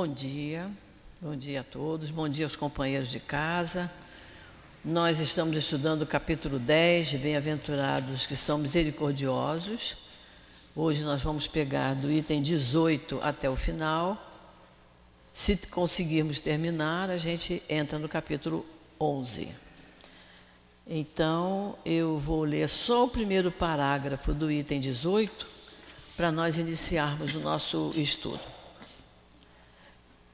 Bom dia, bom dia a todos, bom dia aos companheiros de casa. Nós estamos estudando o capítulo 10 de Bem-aventurados que são misericordiosos. Hoje nós vamos pegar do item 18 até o final. Se conseguirmos terminar, a gente entra no capítulo 11. Então, eu vou ler só o primeiro parágrafo do item 18 para nós iniciarmos o nosso estudo.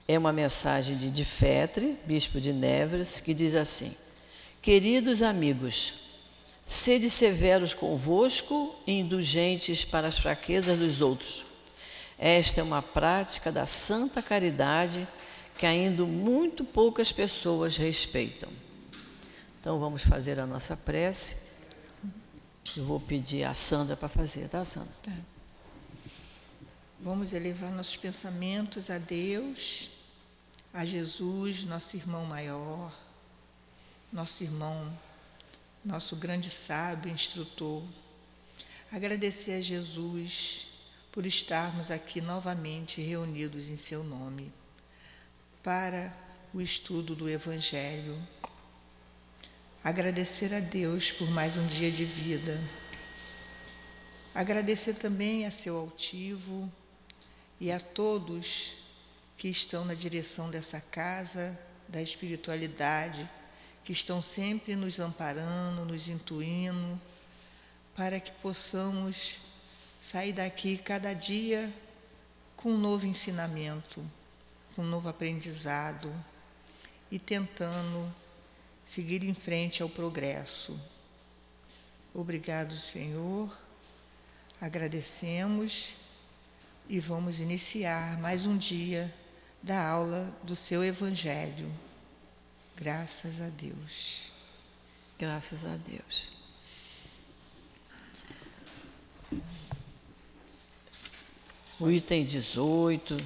É uma mensagem de Difetre, bispo de Nevers, que diz assim: Queridos amigos, sede severos convosco e indulgentes para as fraquezas dos outros. Esta é uma prática da santa caridade que ainda muito poucas pessoas respeitam. Então vamos fazer a nossa prece. Eu vou pedir a Sandra para fazer, tá, Sandra? Tá. Vamos elevar nossos pensamentos a Deus, a Jesus, nosso irmão maior, nosso irmão, nosso grande sábio, instrutor. Agradecer a Jesus por estarmos aqui novamente reunidos em seu nome para o estudo do Evangelho agradecer a Deus por mais um dia de vida, agradecer também a seu altivo e a todos que estão na direção dessa casa da espiritualidade, que estão sempre nos amparando, nos intuindo, para que possamos sair daqui cada dia com um novo ensinamento, com um novo aprendizado e tentando seguir em frente ao progresso. Obrigado, Senhor. Agradecemos e vamos iniciar mais um dia da aula do seu Evangelho. Graças a Deus. Graças a Deus. O item 18,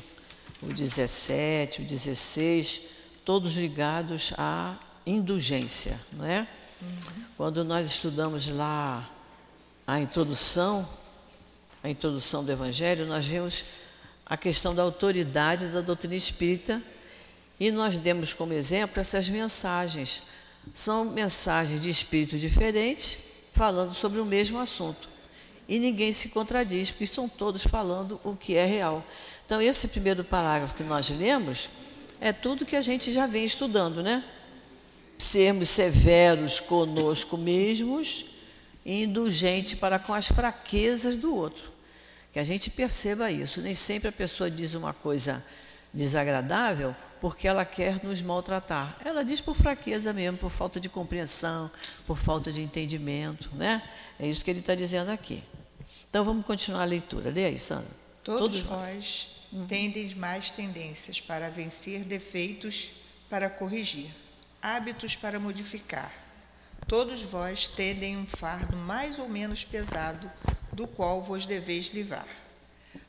o 17, o 16, todos ligados a indulgência, não é? Uhum. Quando nós estudamos lá a introdução, a introdução do Evangelho, nós vimos a questão da autoridade da doutrina espírita e nós demos como exemplo essas mensagens. São mensagens de espíritos diferentes falando sobre o mesmo assunto. E ninguém se contradiz, porque estão todos falando o que é real. Então, esse primeiro parágrafo que nós lemos é tudo que a gente já vem estudando, né? sermos severos conosco mesmos e indulgentes para com as fraquezas do outro. Que a gente perceba isso. Nem sempre a pessoa diz uma coisa desagradável porque ela quer nos maltratar. Ela diz por fraqueza mesmo, por falta de compreensão, por falta de entendimento, né? É isso que ele está dizendo aqui. Então vamos continuar a leitura. Lê aí, Sandra. Todos, Todos vós uhum. tendes mais tendências para vencer defeitos para corrigir hábitos para modificar. Todos vós tendem um fardo mais ou menos pesado, do qual vos deveis livrar,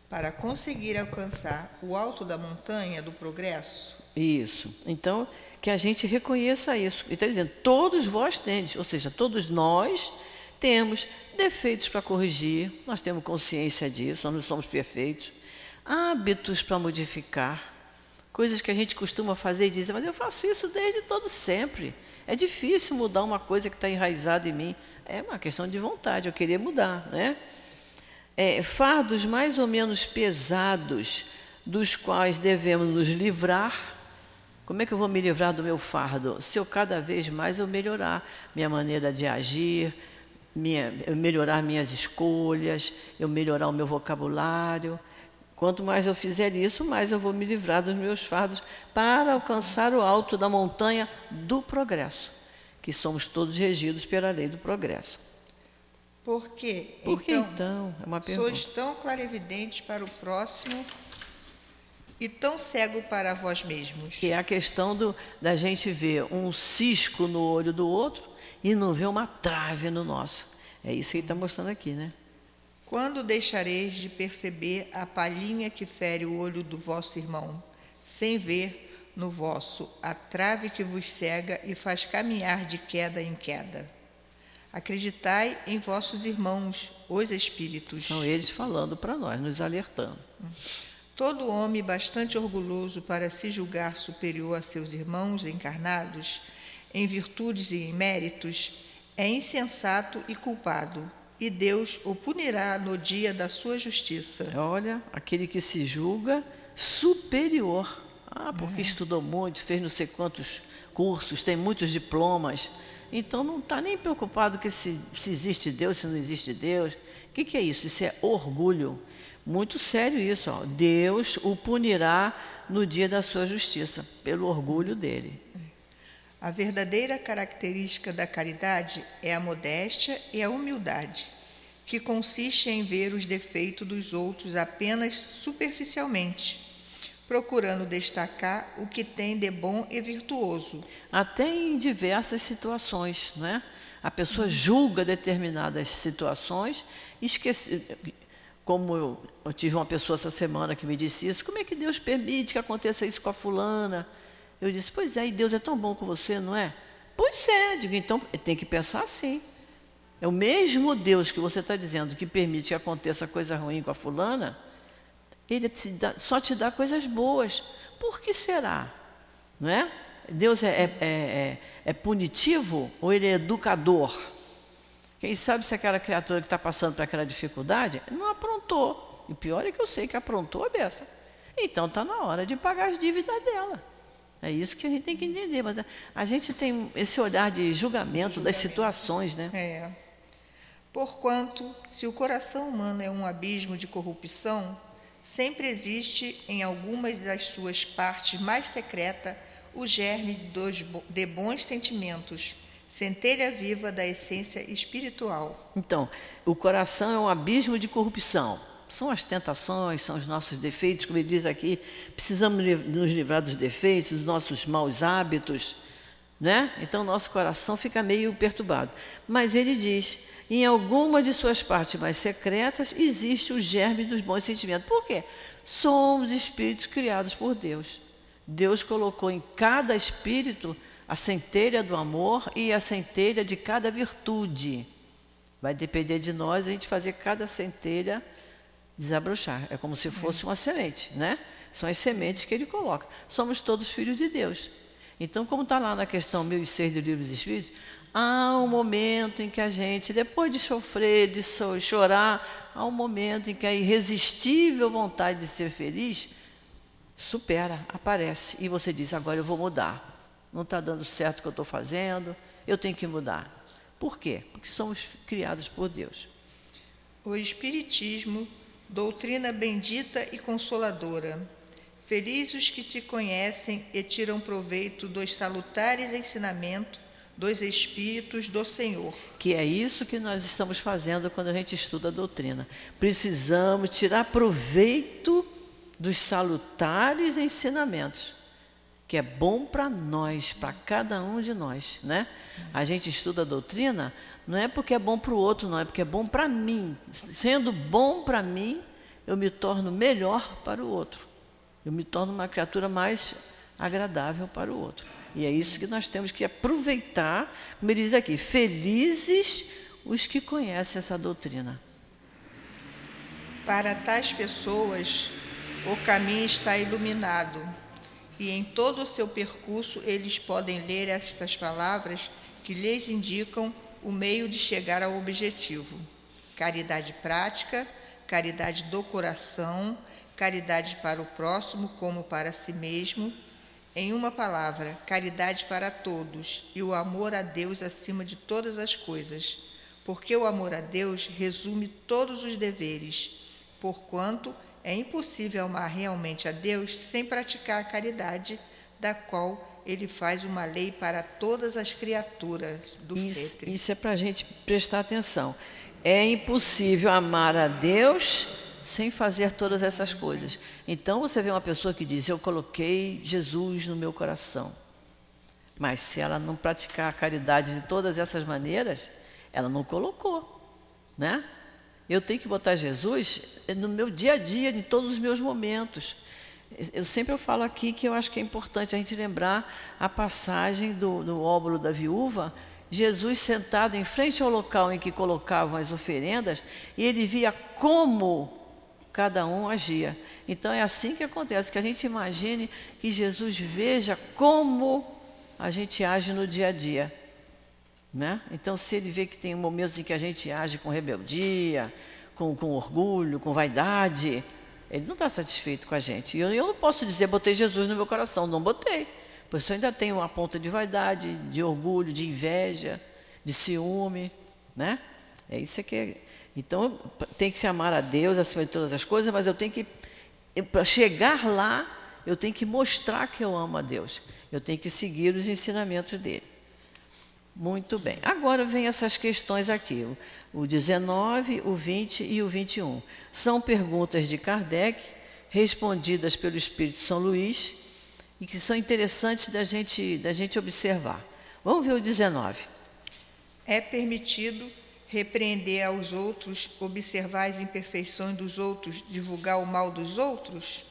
para conseguir alcançar o alto da montanha do progresso. Isso. Então, que a gente reconheça isso. Ele está dizendo, todos vós tendes, ou seja, todos nós temos defeitos para corrigir, nós temos consciência disso, nós não somos perfeitos, hábitos para modificar, Coisas que a gente costuma fazer e dizer, mas eu faço isso desde todo sempre. É difícil mudar uma coisa que está enraizada em mim. É uma questão de vontade, eu queria mudar, né? É, fardos mais ou menos pesados, dos quais devemos nos livrar. Como é que eu vou me livrar do meu fardo? Se eu cada vez mais eu melhorar minha maneira de agir, minha, eu melhorar minhas escolhas, eu melhorar o meu vocabulário, Quanto mais eu fizer isso, mais eu vou me livrar dos meus fardos para alcançar o alto da montanha do progresso, que somos todos regidos pela lei do progresso. Por quê? Por que então, então? É uma pergunta. Sois tão clarividentes para o próximo e tão cego para vós mesmos. Que é a questão do, da gente ver um cisco no olho do outro e não ver uma trave no nosso. É isso que ele está mostrando aqui, né? Quando deixareis de perceber a palhinha que fere o olho do vosso irmão, sem ver no vosso a trave que vos cega e faz caminhar de queda em queda? Acreditai em vossos irmãos, os espíritos. São eles falando para nós, nos alertando. Todo homem bastante orgulhoso para se julgar superior a seus irmãos encarnados, em virtudes e em méritos, é insensato e culpado, e Deus o punirá no dia da sua justiça. Olha, aquele que se julga superior. Ah, porque uhum. estudou muito, fez não sei quantos cursos, tem muitos diplomas. Então não está nem preocupado que se, se existe Deus, se não existe Deus. O que, que é isso? Isso é orgulho. Muito sério isso. Ó. Deus o punirá no dia da sua justiça, pelo orgulho dele. A verdadeira característica da caridade é a modéstia e a humildade, que consiste em ver os defeitos dos outros apenas superficialmente, procurando destacar o que tem de bom e virtuoso. Até em diversas situações, não é? A pessoa julga determinadas situações, esquece, como eu, eu, tive uma pessoa essa semana que me disse isso, como é que Deus permite que aconteça isso com a fulana? Eu disse, pois é, e Deus é tão bom com você, não é? Pois é, digo, então tem que pensar assim. É o mesmo Deus que você está dizendo que permite que aconteça coisa ruim com a fulana, ele te dá, só te dá coisas boas. Por que será? Não é? Deus é, é, é, é, é punitivo ou ele é educador? Quem sabe se aquela criatura que está passando por aquela dificuldade não aprontou. E pior é que eu sei que aprontou a beça. Então está na hora de pagar as dívidas dela. É isso que a gente tem que entender. Mas a, a gente tem esse olhar de julgamento, julgamento. das situações, né? É. Porquanto, se o coração humano é um abismo de corrupção, sempre existe em algumas das suas partes mais secretas o germe de bons sentimentos, centelha viva da essência espiritual. Então, o coração é um abismo de corrupção. São as tentações, são os nossos defeitos, como ele diz aqui, precisamos nos livrar dos defeitos, dos nossos maus hábitos, né? Então nosso coração fica meio perturbado. Mas ele diz, em alguma de suas partes mais secretas existe o germe dos bons sentimentos. Por quê? Somos espíritos criados por Deus. Deus colocou em cada espírito a centelha do amor e a centelha de cada virtude. Vai depender de nós a gente fazer cada centelha desabrochar. É como se fosse uma semente, né? São as sementes que ele coloca. Somos todos filhos de Deus. Então, como está lá na questão 1006 do Livro dos Espíritos, há um momento em que a gente, depois de sofrer, de chorar, há um momento em que a irresistível vontade de ser feliz supera, aparece. E você diz: agora eu vou mudar. Não está dando certo o que eu estou fazendo, eu tenho que mudar. Por quê? Porque somos criados por Deus. O Espiritismo doutrina bendita e consoladora. Felizes os que te conhecem e tiram proveito dos salutares ensinamentos dos Espíritos do Senhor. Que é isso que nós estamos fazendo quando a gente estuda a doutrina. Precisamos tirar proveito dos salutares ensinamentos, que é bom para nós, para cada um de nós, né? A gente estuda a doutrina não é porque é bom para o outro, não, é porque é bom para mim. Sendo bom para mim, eu me torno melhor para o outro. Eu me torno uma criatura mais agradável para o outro. E é isso que nós temos que aproveitar, como ele diz aqui, felizes os que conhecem essa doutrina. Para tais pessoas, o caminho está iluminado, e em todo o seu percurso eles podem ler estas palavras que lhes indicam o meio de chegar ao objetivo. Caridade prática, caridade do coração, caridade para o próximo como para si mesmo. Em uma palavra, caridade para todos e o amor a Deus acima de todas as coisas, porque o amor a Deus resume todos os deveres, porquanto é impossível amar realmente a Deus sem praticar a caridade, da qual ele faz uma lei para todas as criaturas do isso, Isso é para a gente prestar atenção. É impossível amar a Deus sem fazer todas essas coisas. Então você vê uma pessoa que diz: Eu coloquei Jesus no meu coração. Mas se ela não praticar a caridade de todas essas maneiras, ela não colocou. Né? Eu tenho que botar Jesus no meu dia a dia, em todos os meus momentos. Eu sempre eu falo aqui que eu acho que é importante a gente lembrar a passagem do, do óbolo da viúva, Jesus sentado em frente ao local em que colocavam as oferendas, e ele via como cada um agia. Então é assim que acontece, que a gente imagine que Jesus veja como a gente age no dia a dia. Né? Então, se ele vê que tem momentos em que a gente age com rebeldia, com, com orgulho, com vaidade, ele não está satisfeito com a gente. E eu, eu, não posso dizer, botei Jesus no meu coração. Não botei. Pois eu ainda tenho uma ponta de vaidade, de orgulho, de inveja, de ciúme. Né? É isso que é. Então, tem que se amar a Deus acima de todas as coisas, mas eu tenho que, para chegar lá, eu tenho que mostrar que eu amo a Deus. Eu tenho que seguir os ensinamentos dele. Muito bem. Agora vem essas questões aqui, o 19, o 20 e o 21. São perguntas de Kardec, respondidas pelo Espírito São Luís, e que são interessantes da gente, da gente observar. Vamos ver o 19. É permitido repreender aos outros, observar as imperfeições dos outros, divulgar o mal dos outros?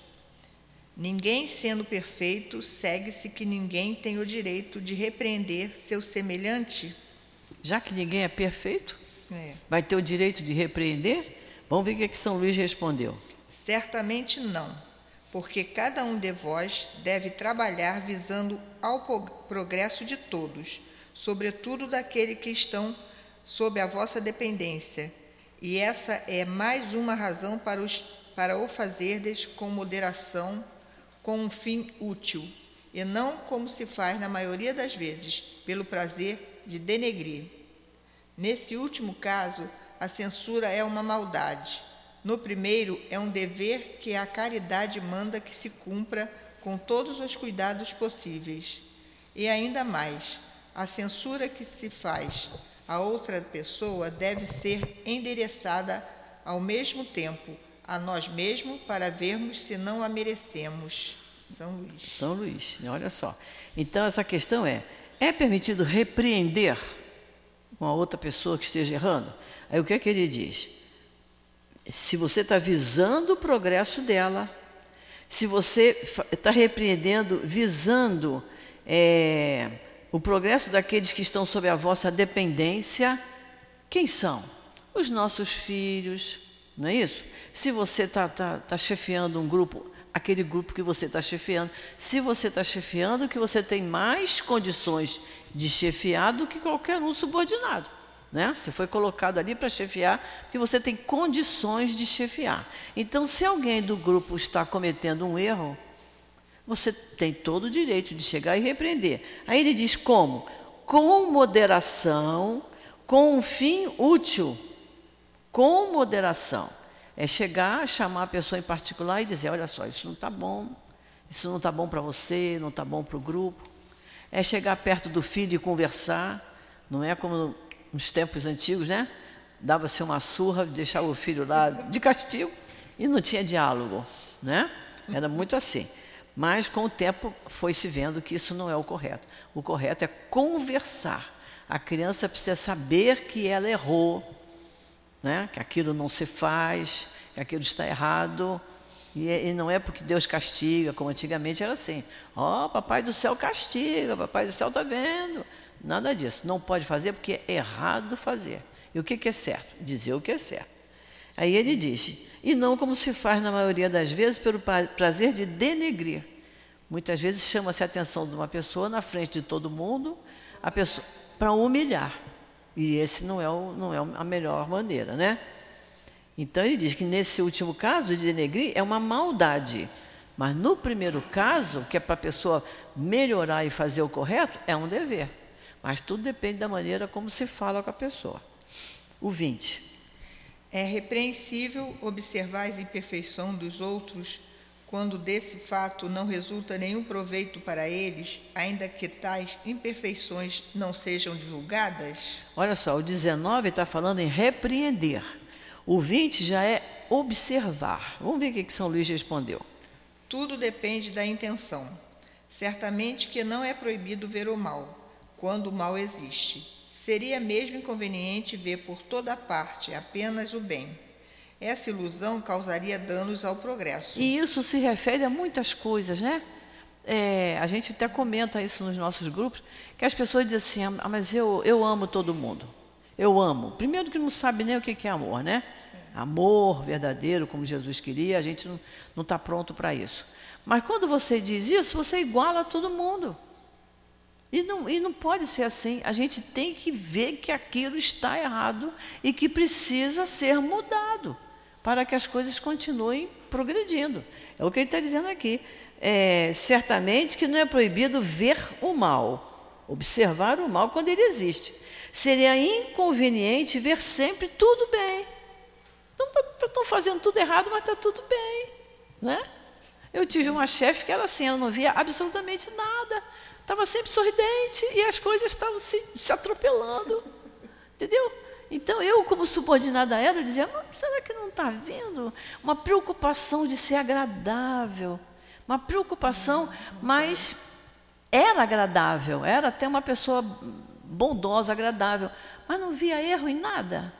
Ninguém sendo perfeito, segue-se que ninguém tem o direito de repreender seu semelhante? Já que ninguém é perfeito, é. vai ter o direito de repreender? Vamos ver o que, é que São Luís respondeu. Certamente não, porque cada um de vós deve trabalhar visando ao progresso de todos, sobretudo daqueles que estão sob a vossa dependência, e essa é mais uma razão para, os, para o fazerdes com moderação, com um fim útil, e não como se faz na maioria das vezes, pelo prazer de denegrir. Nesse último caso, a censura é uma maldade. No primeiro, é um dever que a caridade manda que se cumpra com todos os cuidados possíveis. E ainda mais, a censura que se faz a outra pessoa deve ser endereçada ao mesmo tempo a nós mesmos para vermos se não a merecemos. São Luís. São Luís, olha só. Então essa questão é: é permitido repreender uma outra pessoa que esteja errando? Aí o que é que ele diz? Se você está visando o progresso dela, se você está repreendendo visando é, o progresso daqueles que estão sob a vossa dependência, quem são? Os nossos filhos, não é isso? Se você está tá, tá chefiando um grupo, aquele grupo que você está chefiando. Se você está chefiando, que você tem mais condições de chefiar do que qualquer um subordinado. Né? Você foi colocado ali para chefiar, porque você tem condições de chefiar. Então, se alguém do grupo está cometendo um erro, você tem todo o direito de chegar e repreender. Aí ele diz como? Com moderação, com um fim útil. Com moderação. É chegar, chamar a pessoa em particular e dizer: olha só, isso não está bom, isso não está bom para você, não está bom para o grupo. É chegar perto do filho e conversar, não é como nos tempos antigos, né? Dava-se uma surra, deixava o filho lá de castigo e não tinha diálogo, né? Era muito assim. Mas com o tempo foi se vendo que isso não é o correto. O correto é conversar. A criança precisa saber que ela errou, né? que aquilo não se faz, que aquilo está errado. E, e não é porque Deus castiga, como antigamente era assim. Ó, oh, papai do céu castiga, papai do céu está vendo. Nada disso. Não pode fazer porque é errado fazer. E o que, que é certo? Dizer o que é certo. Aí ele disse, e não como se faz na maioria das vezes pelo prazer de denegrir. Muitas vezes chama-se a atenção de uma pessoa na frente de todo mundo, a pessoa para humilhar. E esse não é, o, não é a melhor maneira, né? Então ele diz que nesse último caso de denegrir é uma maldade. Mas no primeiro caso, que é para a pessoa melhorar e fazer o correto, é um dever. Mas tudo depende da maneira como se fala com a pessoa. O 20. É repreensível observar as imperfeições dos outros quando desse fato não resulta nenhum proveito para eles, ainda que tais imperfeições não sejam divulgadas? Olha só, o 19 está falando em repreender. O 20 já é observar. Vamos ver o que São Luís respondeu. Tudo depende da intenção. Certamente que não é proibido ver o mal, quando o mal existe Seria mesmo inconveniente ver por toda parte apenas o bem. Essa ilusão causaria danos ao progresso. E isso se refere a muitas coisas, né? É, a gente até comenta isso nos nossos grupos, que as pessoas dizem assim, ah, mas eu, eu amo todo mundo. Eu amo. Primeiro que não sabe nem o que é amor, né? Amor verdadeiro, como Jesus queria, a gente não está pronto para isso. Mas quando você diz isso, você iguala todo mundo. E não, e não pode ser assim. A gente tem que ver que aquilo está errado e que precisa ser mudado para que as coisas continuem progredindo. É o que ele está dizendo aqui. É, certamente que não é proibido ver o mal, observar o mal quando ele existe. Seria inconveniente ver sempre tudo bem. Estão tá, fazendo tudo errado, mas está tudo bem. Né? Eu tive uma chefe que era assim, ela não via absolutamente nada estava sempre sorridente e as coisas estavam se, se atropelando. Entendeu? Então, eu, como subordinada a ela, eu dizia: será que não está vendo? Uma preocupação de ser agradável. Uma preocupação, mas era agradável, era até uma pessoa bondosa, agradável, mas não via erro em nada.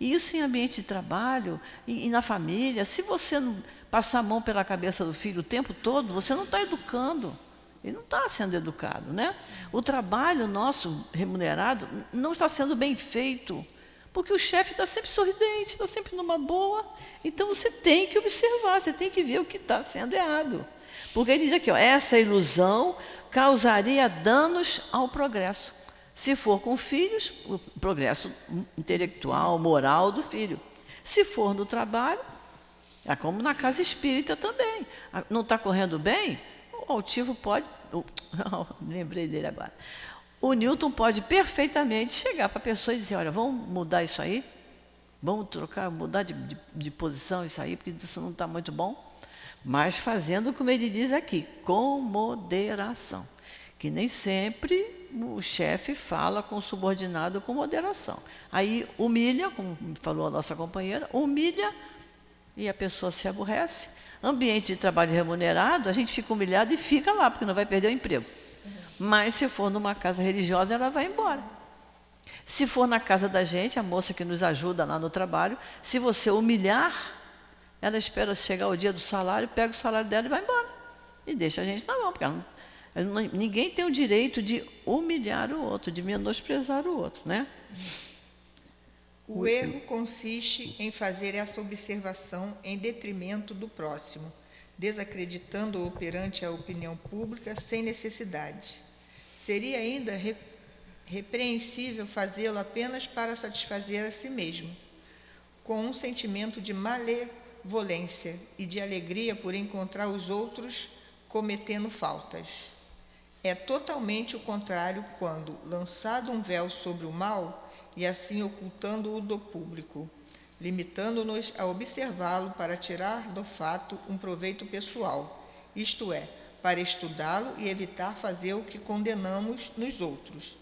E isso em ambiente de trabalho e, e na família. Se você não passar a mão pela cabeça do filho o tempo todo, você não está educando. Ele não está sendo educado, né? O trabalho nosso remunerado não está sendo bem feito, porque o chefe está sempre sorridente, está sempre numa boa. Então você tem que observar, você tem que ver o que está sendo errado. Porque ele diz aqui, ó, essa ilusão causaria danos ao progresso. Se for com filhos, o progresso intelectual, moral do filho. Se for no trabalho, é como na casa espírita também. Não está correndo bem? o altivo pode. lembrei dele agora. O Newton pode perfeitamente chegar para a pessoa e dizer: olha, vamos mudar isso aí? Vamos trocar, mudar de, de, de posição isso aí, porque isso não está muito bom. Mas fazendo como ele diz aqui, com moderação. Que nem sempre o chefe fala com o subordinado com moderação. Aí humilha, como falou a nossa companheira, humilha e a pessoa se aborrece Ambiente de trabalho remunerado, a gente fica humilhado e fica lá, porque não vai perder o emprego. Mas se for numa casa religiosa, ela vai embora. Se for na casa da gente, a moça que nos ajuda lá no trabalho, se você humilhar, ela espera chegar o dia do salário, pega o salário dela e vai embora. E deixa a gente na mão, porque não, ninguém tem o direito de humilhar o outro, de menosprezar o outro, né? O erro consiste em fazer essa observação em detrimento do próximo, desacreditando-o perante a opinião pública sem necessidade. Seria ainda re repreensível fazê-lo apenas para satisfazer a si mesmo, com um sentimento de malevolência e de alegria por encontrar os outros cometendo faltas. É totalmente o contrário quando, lançado um véu sobre o mal, e assim ocultando-o do público, limitando-nos a observá-lo para tirar do fato um proveito pessoal, isto é, para estudá-lo e evitar fazer o que condenamos nos outros.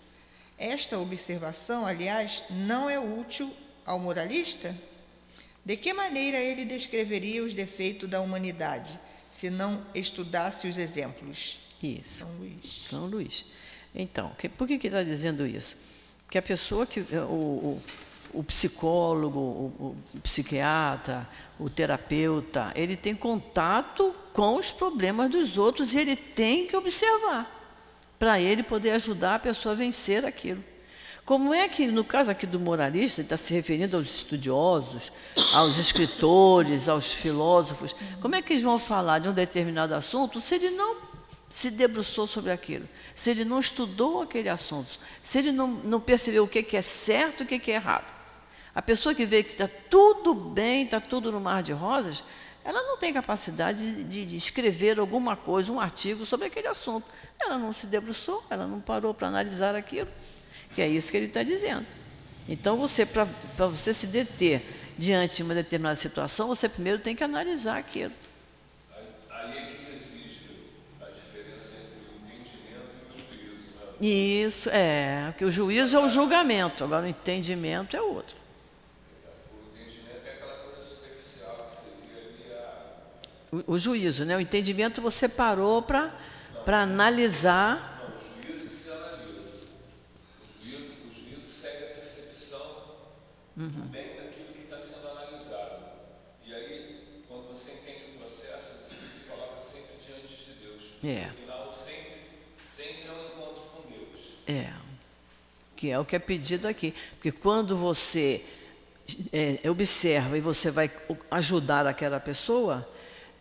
Esta observação, aliás, não é útil ao moralista? De que maneira ele descreveria os defeitos da humanidade, se não estudasse os exemplos? Isso. São Luís. São Luís. Então, por que está dizendo isso? que a pessoa que o, o, o psicólogo, o, o, psiquiatra, o terapeuta, ele tem contato com os problemas dos outros e ele tem que observar para ele poder ajudar a pessoa a vencer aquilo. Como é que, no caso aqui do moralista, ele está se referindo aos estudiosos, aos escritores, aos filósofos, como é que eles vão falar de um determinado assunto se ele não se debruçou sobre aquilo, se ele não estudou aquele assunto, se ele não, não percebeu o que, é certo e o que é errado. A pessoa que vê que está tudo bem, está tudo no mar de rosas, ela não tem capacidade de, de, escrever alguma coisa, um artigo sobre aquele assunto. Ela não se debruçou, ela não parou para analisar aquilo, que é isso que ele está dizendo. Então, você, para você se deter diante de uma determinada situação, você primeiro tem que analisar aquilo. Isso, é. Porque o juízo é o julgamento, agora o entendimento é outro. O entendimento é aquela coisa superficial que seria ali a... o, o juízo, né? O entendimento você parou para analisar. Não, o juízo se analisa. O juízo, o juízo segue a percepção uhum. bem daquilo que está sendo analisado. E aí, quando você entende o processo, você se coloca sempre diante de Deus. É. É, que é o que é pedido aqui. Porque quando você é, observa e você vai ajudar aquela pessoa,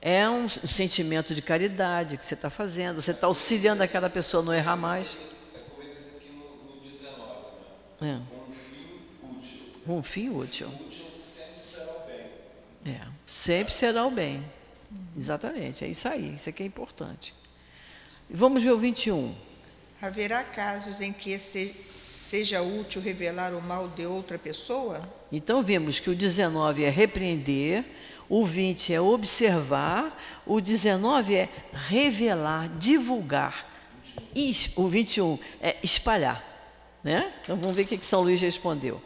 é um sentimento de caridade que você está fazendo, você está auxiliando aquela pessoa a não errar mais. É como ele diz aqui no, no 19, né? É. Um fim útil. Um fim útil. Útil sempre será o bem. É, sempre será o bem. Exatamente, é isso aí, isso aqui é importante. Vamos ver o 21. Haverá casos em que se, seja útil revelar o mal de outra pessoa? Então vimos que o 19 é repreender, o 20 é observar, o 19 é revelar, divulgar, e o 21 é espalhar. Né? Então vamos ver o que São Luís respondeu.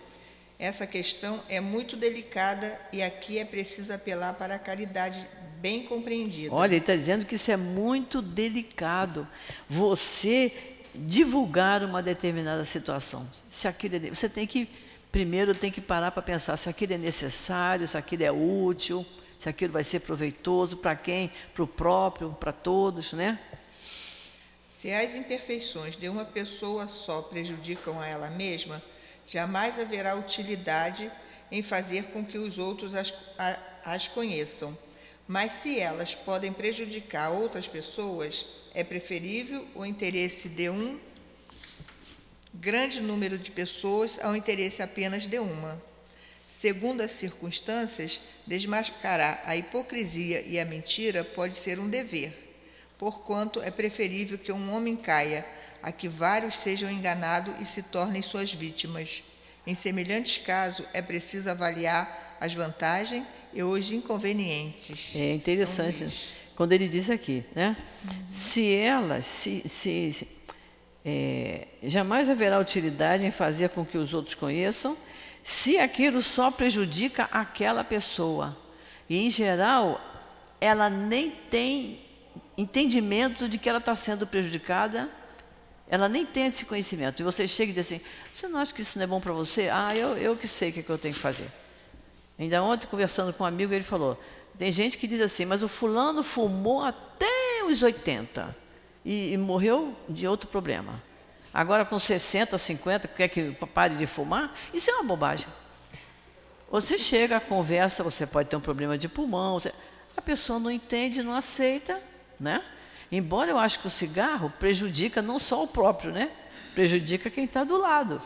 Essa questão é muito delicada e aqui é preciso apelar para a caridade bem compreendida. Olha, ele está dizendo que isso é muito delicado. Você divulgar uma determinada situação. Se aquilo é, você tem que primeiro tem que parar para pensar se aquilo é necessário, se aquilo é útil, se aquilo vai ser proveitoso para quem, para o próprio, para todos, né? Se as imperfeições de uma pessoa só prejudicam a ela mesma, jamais haverá utilidade em fazer com que os outros as, a, as conheçam. Mas se elas podem prejudicar outras pessoas, é preferível o interesse de um grande número de pessoas ao interesse apenas de uma. Segundo as circunstâncias, desmascarar a hipocrisia e a mentira pode ser um dever, porquanto é preferível que um homem caia a que vários sejam enganados e se tornem suas vítimas. Em semelhantes casos, é preciso avaliar as vantagens e os inconvenientes. É interessante quando ele diz aqui, né? Uhum. Se elas, se, se, se é, jamais haverá utilidade em fazer com que os outros conheçam, se aquilo só prejudica aquela pessoa. E, em geral, ela nem tem entendimento de que ela está sendo prejudicada, ela nem tem esse conhecimento. E você chega e diz assim: Você não acha que isso não é bom para você? Ah, eu, eu que sei o que, é que eu tenho que fazer. Ainda ontem, conversando com um amigo, ele falou: Tem gente que diz assim, mas o fulano fumou até os 80 e, e morreu de outro problema. Agora, com 60, 50, quer que pare de fumar? Isso é uma bobagem. Você chega, conversa, você pode ter um problema de pulmão, você... a pessoa não entende, não aceita, né? Embora eu acho que o cigarro prejudica não só o próprio, né? Prejudica quem está do lado,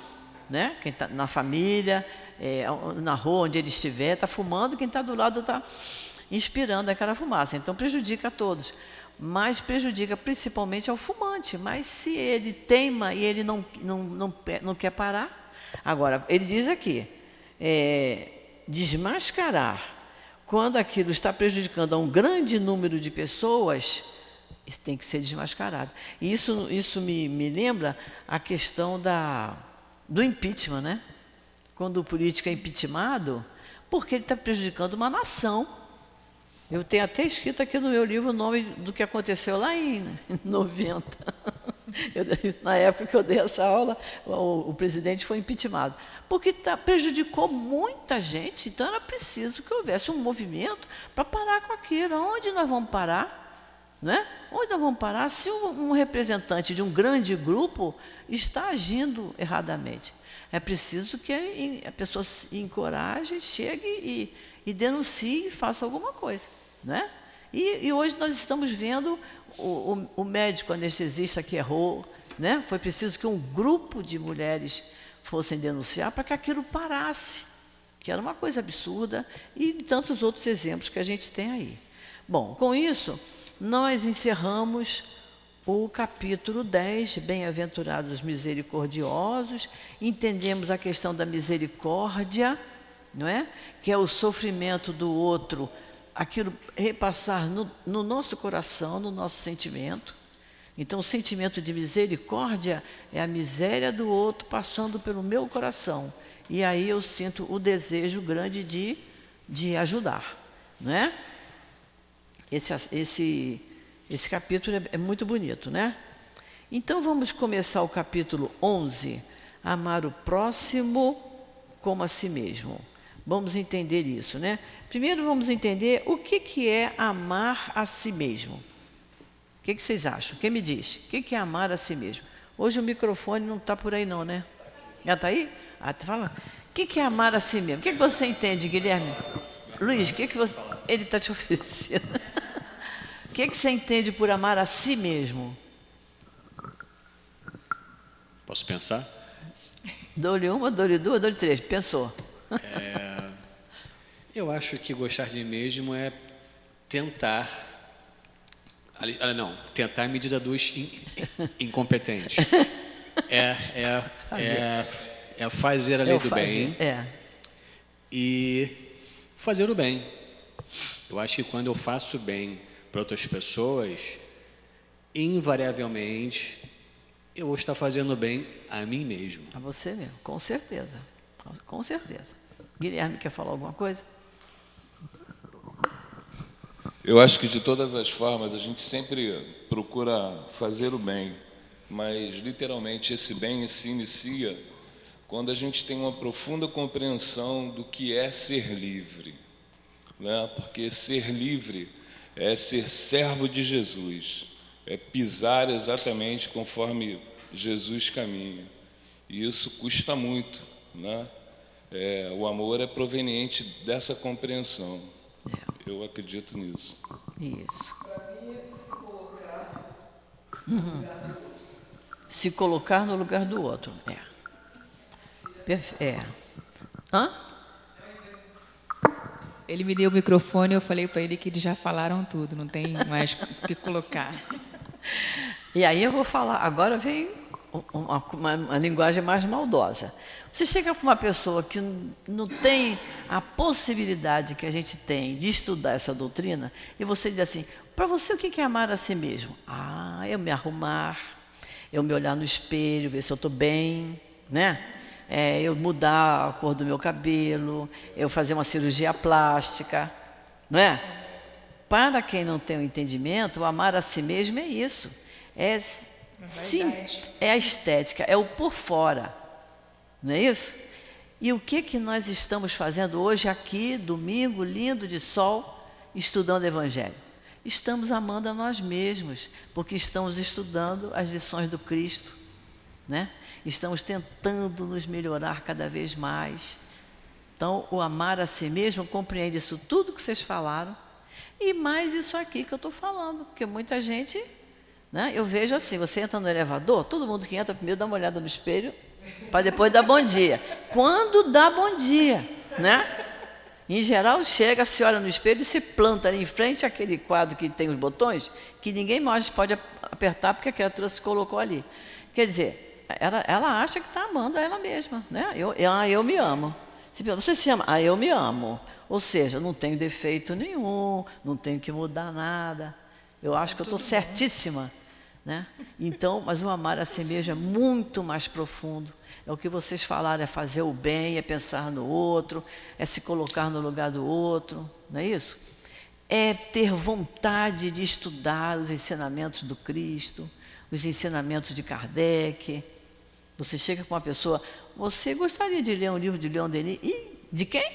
né? Quem está na família, é, na rua, onde ele estiver, está fumando, quem está do lado está inspirando aquela fumaça. Então prejudica a todos mas prejudica principalmente ao fumante. Mas se ele teima e ele não, não, não, não quer parar. Agora, ele diz aqui: é, desmascarar quando aquilo está prejudicando a um grande número de pessoas, isso tem que ser desmascarado. E isso, isso me, me lembra a questão da, do impeachment, né? Quando o político é impeachmentado, porque ele está prejudicando uma nação. Eu tenho até escrito aqui no meu livro o nome do que aconteceu lá em 90. Eu, na época que eu dei essa aula, o, o presidente foi impeachmentado. Porque tá, prejudicou muita gente, então era preciso que houvesse um movimento para parar com aquilo. Onde nós vamos parar? Né? Onde nós vamos parar se um, um representante de um grande grupo está agindo erradamente? É preciso que a, a pessoa se encoraje, chegue e e denuncie e faça alguma coisa. Né? E, e hoje nós estamos vendo o, o, o, médico anestesista que errou. Né? Foi preciso que um grupo de mulheres fossem denunciar para que aquilo parasse, que era uma coisa absurda, e tantos outros exemplos que a gente tem aí. Bom, com isso, nós encerramos o capítulo 10, Bem-aventurados misericordiosos, entendemos a questão da misericórdia não é? Que é o sofrimento do outro, aquilo repassar no, no nosso coração, no nosso sentimento. Então, o sentimento de misericórdia é a miséria do outro passando pelo meu coração. E aí eu sinto o desejo grande de, de ajudar. Não é? Esse, esse, esse capítulo é, é muito bonito, né? Então vamos começar o capítulo 11, amar o próximo como a si mesmo. Vamos entender isso, né? Primeiro vamos entender o que, que é amar a si mesmo. O que, que vocês acham? Quem me diz? O que, que é amar a si mesmo? Hoje o microfone não está por aí não, né? Já está aí? Ah, tá fala. O que, que é amar a si mesmo? O que, que você entende, Guilherme? Luiz, o que, que você. Ele está te oferecendo. O que, que você entende por amar a si mesmo? Posso pensar? Dou-lhe uma, dou-lhe duas, dou-lhe três. Pensou. É, eu acho que gostar de mim mesmo é tentar. ah, Não, tentar medida dos in- incompetentes. É, é, é, é fazer a lei Eu do fazia. bem É. e fazer o bem. Eu acho que quando eu faço bem para outras pessoas, invariavelmente eu vou estar fazendo bem a mim mesmo. A você mesmo, com certeza. Com certeza. Guilherme quer falar alguma coisa? Eu acho que de todas as formas a gente sempre procura fazer o bem, mas literalmente esse bem se inicia quando a gente tem uma profunda compreensão do que é ser livre, né? Porque ser livre é ser servo de Jesus, é pisar exatamente conforme Jesus caminha. E isso custa muito, né? É, o amor é proveniente dessa compreensão. Eu acredito nisso. Isso. Uhum. Se colocar no lugar do outro. É. Perfe- É. Hã? Ele me deu o microfone, eu falei para ele que eles já falaram tudo, não tem mais o que colocar. E aí eu vou falar, agora vem uma, uma- uma linguagem mais maldosa. Você chega para uma pessoa que não tem a possibilidade que a gente tem de estudar essa doutrina, e você diz assim: para você o que é amar a si mesmo? Ah, eu me arrumar, eu me olhar no espelho, ver se eu estou bem, né? É, eu mudar a cor do meu cabelo, eu fazer uma cirurgia plástica, não é? Para quem não tem o entendimento, o amar a si mesmo é isso. É, sim, é a estética, é o por fora. Não é isso? E o que, que nós estamos fazendo hoje aqui, domingo, lindo de sol, estudando o Evangelho? Estamos amando a nós mesmos, porque estamos estudando as lições do Cristo. Né? Estamos tentando nos melhorar cada vez mais. Então, o amar a si mesmo compreende isso tudo que vocês falaram e mais isso aqui que eu estou falando, porque muita gente, né? Eu vejo assim, você entra no elevador, todo mundo que entra primeiro dá uma olhada no espelho para depois dar bom dia. Quando dá bom dia, né? Em geral, chega, se olha no espelho e se planta ali em frente àquele quadro que tem os botões, que ninguém mais pode ap- apertar porque a criatura se colocou ali. Quer dizer, ela, ela acha que está amando a ela mesma, né? Eu, ah, eu me amo. Você se ama? Ah, eu me amo. Ou seja, não tenho defeito nenhum, não tenho que mudar nada. Eu acho que eu estou certíssima. Né? Então, mas o amar a si mesmo é muito mais profundo. É o que vocês falaram, é fazer o bem, é pensar no outro, é se colocar no lugar do outro, não é isso? É ter vontade de estudar os ensinamentos do Cristo, os ensinamentos de Kardec. Você chega com uma pessoa, você gostaria de ler um livro de Leon Denis? E de quem?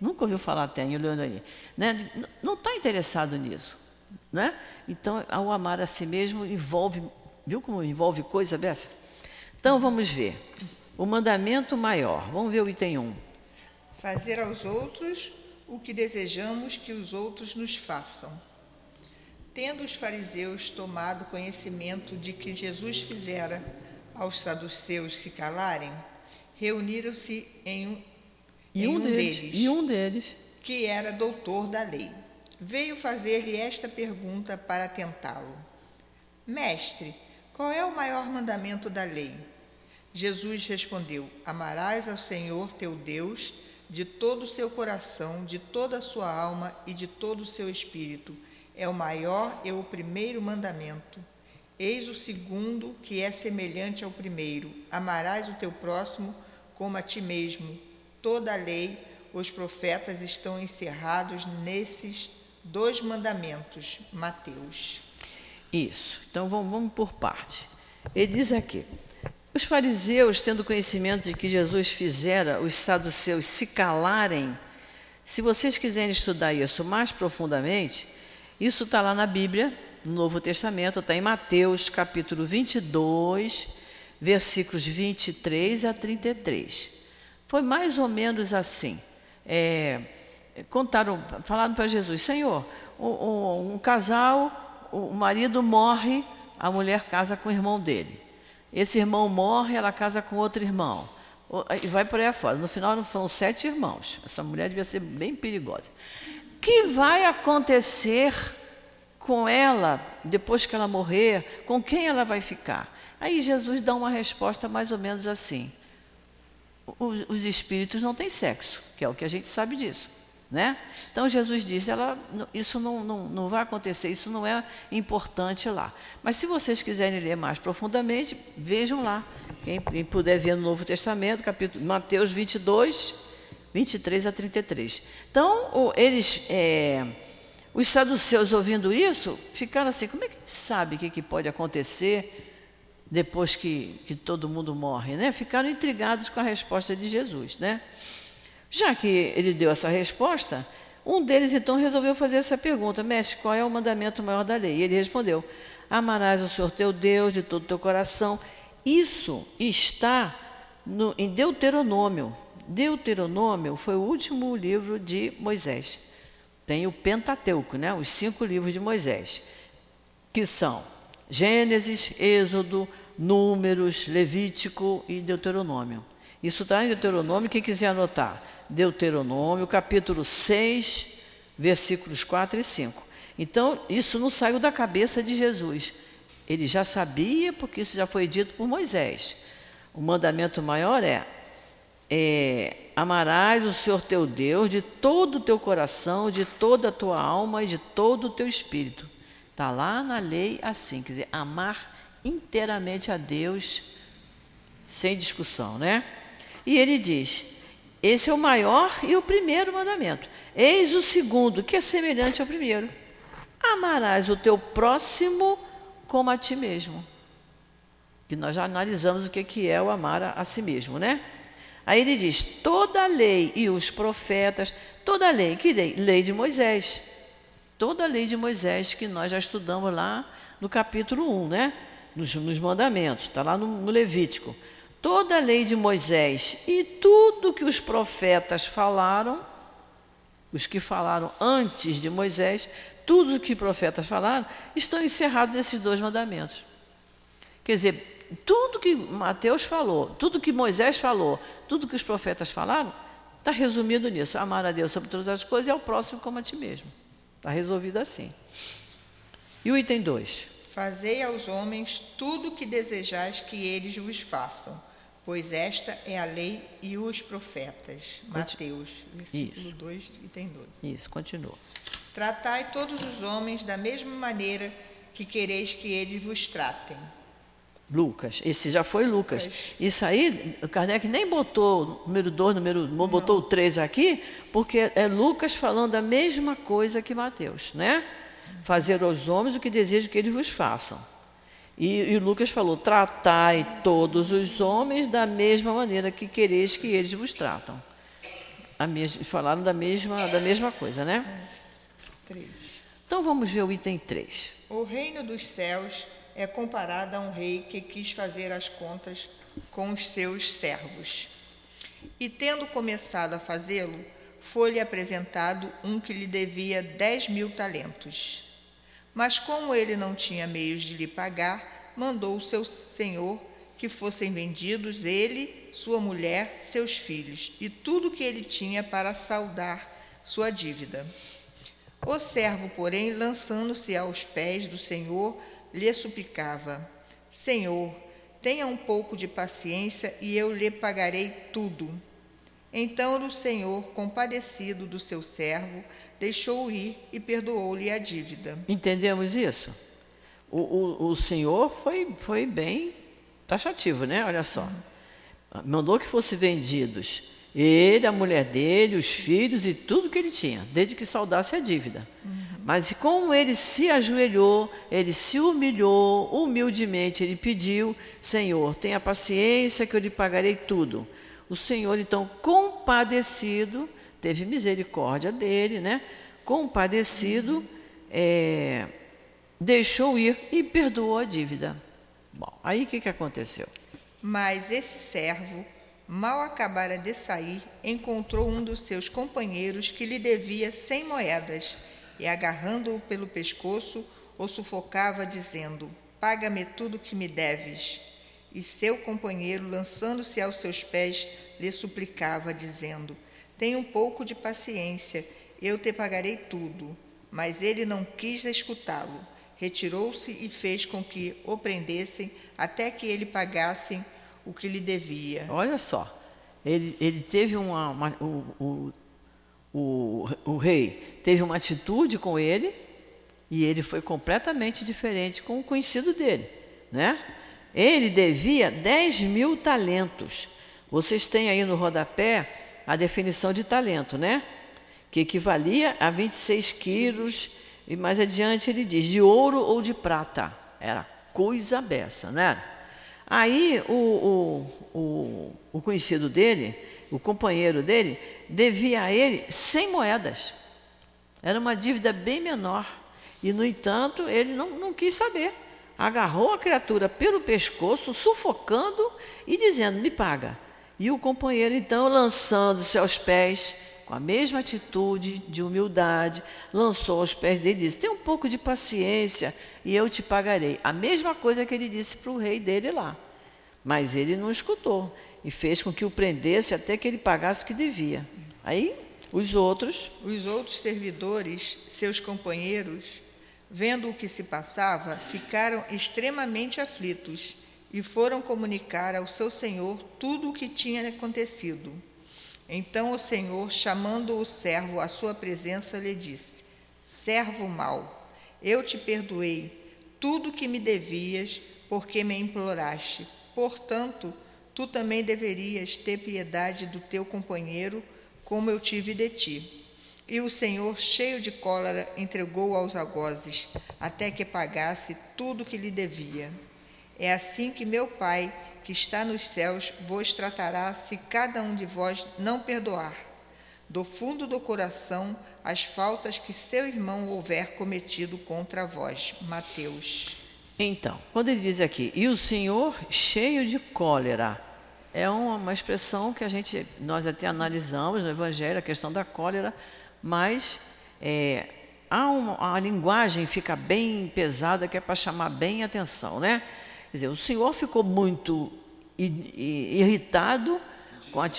Nunca ouviu falar até em Leon Denis. Né? Não está interessado nisso. Né? Então, ao amar a si mesmo envolve, viu como envolve coisa dessa? Então, vamos ver. O mandamento maior. Vamos ver o item 1. Fazer aos outros o que desejamos que os outros nos façam. Tendo os fariseus tomado conhecimento de que Jesus fizera aos saduceus se calarem, reuniram-se em um, E em um, deles, deles, E um deles. que era doutor da lei. Veio fazer-lhe esta pergunta para tentá-lo: Mestre, qual é o maior mandamento da lei? Jesus respondeu: Amarás ao Senhor teu Deus de todo o seu coração, de toda a sua alma e de todo o seu espírito. É o maior e o primeiro mandamento. Eis o segundo, que é semelhante ao primeiro: Amarás o teu próximo como a ti mesmo. Toda a lei, os profetas estão encerrados nesses dois mandamentos. Mateus. Isso. Então vamos, vamos por parte. Ele diz aqui: os fariseus, tendo conhecimento de que Jesus fizera os saduceus se calarem, se vocês quiserem estudar isso mais profundamente, isso está lá na Bíblia, no Novo Testamento, está em Mateus capítulo 22, versículos 23 a 33. Foi mais ou menos assim. É, contaram, falaram para Jesus, Senhor, um, um, casal, o marido morre, a mulher casa com o irmão dele. Esse irmão morre, ela casa com outro irmão. E vai por aí afora. No final foram sete irmãos. Essa mulher devia ser bem perigosa. O que vai acontecer com ela depois que ela morrer? Com quem ela vai ficar? Aí Jesus dá uma resposta mais ou menos assim: os espíritos não têm sexo, que é o que a gente sabe disso. Né? Então Jesus disse, ela, isso não, não, não vai acontecer, isso não é importante lá. Mas se vocês quiserem ler mais profundamente, vejam lá. Quem, quem puder ver no Novo Testamento, capítulo Mateus 22, 23 a 33. Então, eles, é, os saduceus ouvindo isso, ficaram assim, como é que sabe o que, que pode acontecer depois que, que todo mundo morre? Né? Ficaram intrigados com a resposta de Jesus. Né? Já que ele deu essa resposta, um deles então resolveu fazer essa pergunta: Mestre, qual é o mandamento maior da lei? E ele respondeu: Amarás o Senhor teu Deus de todo o teu coração. Isso está no, em Deuteronômio. Deuteronômio foi o último livro de Moisés. Tem o Pentateuco, né? os cinco livros de Moisés, que são Gênesis, Êxodo, Números, Levítico e Deuteronômio. Isso está em Deuteronômio, quem quiser anotar. Deuteronômio, capítulo 6, versículos 4 e 5. Então, isso não saiu da cabeça de Jesus. Ele já sabia, porque isso já foi dito por Moisés. O mandamento maior é, é amarás o Senhor teu Deus de todo o teu coração, de toda a tua alma e de todo o teu espírito. Está lá na lei assim, quer dizer, amar inteiramente a Deus, sem discussão, né? E ele diz: esse é o maior e o primeiro mandamento. Eis o segundo, que é semelhante ao primeiro: amarás o teu próximo como a ti mesmo. Que nós já analisamos o que é o amar a, a si mesmo, né? Aí ele diz: toda a lei e os profetas, toda a lei, que lei? Lei de Moisés. Toda a lei de Moisés que nós já estudamos lá no capítulo 1, né? Nos, nos mandamentos, está lá no, no Levítico toda a lei de Moisés e tudo que os profetas falaram, os que falaram antes de Moisés, tudo que os profetas falaram, estão encerrados nesses dois mandamentos. Quer dizer, tudo que Mateus falou, tudo que Moisés falou, tudo que os profetas falaram, está resumido nisso: amar a Deus sobre todas as coisas e ao próximo como a ti mesmo. Está resolvido assim. E o item 2. Fazei aos homens tudo o que desejais que eles vos façam pois esta é a lei e os profetas. Mateus, versículo Isso. 2, item 12. Isso, continua. Tratai todos os homens da mesma maneira que quereis que eles vos tratem. Lucas, esse já foi Lucas. Lucas. Isso aí, o Kardec nem botou número 2, número, não. botou o 3 aqui, porque é Lucas falando a mesma coisa que Mateus, né? Fazer aos homens o que desejam que eles vos façam. E, e Lucas falou: tratai todos os homens da mesma maneira que quereis que eles vos tratam. A mes, falaram da mesma, da mesma coisa, né? Então vamos ver o item 3. O reino dos céus é comparado a um rei que quis fazer as contas com os seus servos. E tendo começado a fazê-lo, foi-lhe apresentado um que lhe devia dez mil talentos. Mas como ele não tinha meios de lhe pagar, mandou o seu senhor que fossem vendidos ele, sua mulher, seus filhos e tudo que ele tinha para saldar sua dívida. O servo, porém, lançando-se aos pés do Senhor, lhe suplicava: Senhor, tenha um pouco de paciência e eu lhe pagarei tudo. Então o Senhor, compadecido do seu servo, deixou-o ir e perdoou-lhe a dívida. Entendemos isso? O, o, o, Senhor foi, foi bem taxativo, né? Olha só. Mandou que fossem vendidos ele, a mulher dele, os filhos e tudo que ele tinha, desde que saudasse a dívida. Uhum. Mas como ele se ajoelhou, ele se humilhou, humildemente ele pediu: Senhor, tenha paciência que eu lhe pagarei tudo. O Senhor, então, compadecido, teve misericórdia dele, né? compadecido, é, deixou ir e perdoou a dívida. Bom, aí o que, que aconteceu? Mas esse servo, Mal acabara de sair, encontrou um dos seus companheiros que lhe devia cem moedas e, agarrando-o pelo pescoço, o sufocava, dizendo: Paga-me tudo que me deves. E seu companheiro, lançando-se aos seus pés, lhe suplicava, dizendo: Tenha um pouco de paciência, eu te pagarei tudo. Mas ele não quis escutá-lo. Retirou-se e fez com que o prendessem até que ele pagasse o que lhe devia. Olha só, ele, ele teve uma, uma o, o, o, o rei teve uma atitude com ele e ele foi completamente diferente com o conhecido dele, né? Ele devia 10 mil talentos. Vocês têm aí no rodapé a definição de talento, né? Que equivalia a 26 quilos, e mais adiante ele diz, de ouro ou de prata. Era coisa beça, né? Aí o, o, o, o conhecido dele, o companheiro dele, devia a ele 100 moedas. Era uma dívida bem menor. E, no entanto, ele não, não quis saber. Agarrou a criatura pelo pescoço, sufocando e dizendo: Me paga. E o companheiro, então, lançando-se aos pés, com a mesma atitude de humildade, lançou aos pés dele e disse: Tem um pouco de paciência e eu te pagarei. A mesma coisa que ele disse para o rei dele lá. Mas ele não escutou e fez com que o prendesse até que ele pagasse o que devia. Aí os outros. Os outros servidores, seus companheiros, vendo o que se passava, ficaram extremamente aflitos e foram comunicar ao seu senhor tudo o que tinha acontecido. Então o Senhor, chamando o servo à sua presença, lhe disse: Servo mau, eu te perdoei tudo que me devias, porque me imploraste. Portanto, tu também deverias ter piedade do teu companheiro, como eu tive de ti. E o Senhor, cheio de cólera, entregou aos algozes, até que pagasse tudo que lhe devia. É assim que meu Pai que está nos céus vos tratará se cada um de vós não perdoar, do fundo do coração, as faltas que seu irmão houver cometido contra vós. Mateus. Então, quando ele diz aqui, e o Senhor cheio de cólera, é uma, expressão que a gente, nós até analisamos no Evangelho, a questão da cólera, mas é, há uma, a linguagem fica bem pesada que é para chamar bem atenção, né? Quer dizer, o senhor ficou muito irritado, com a,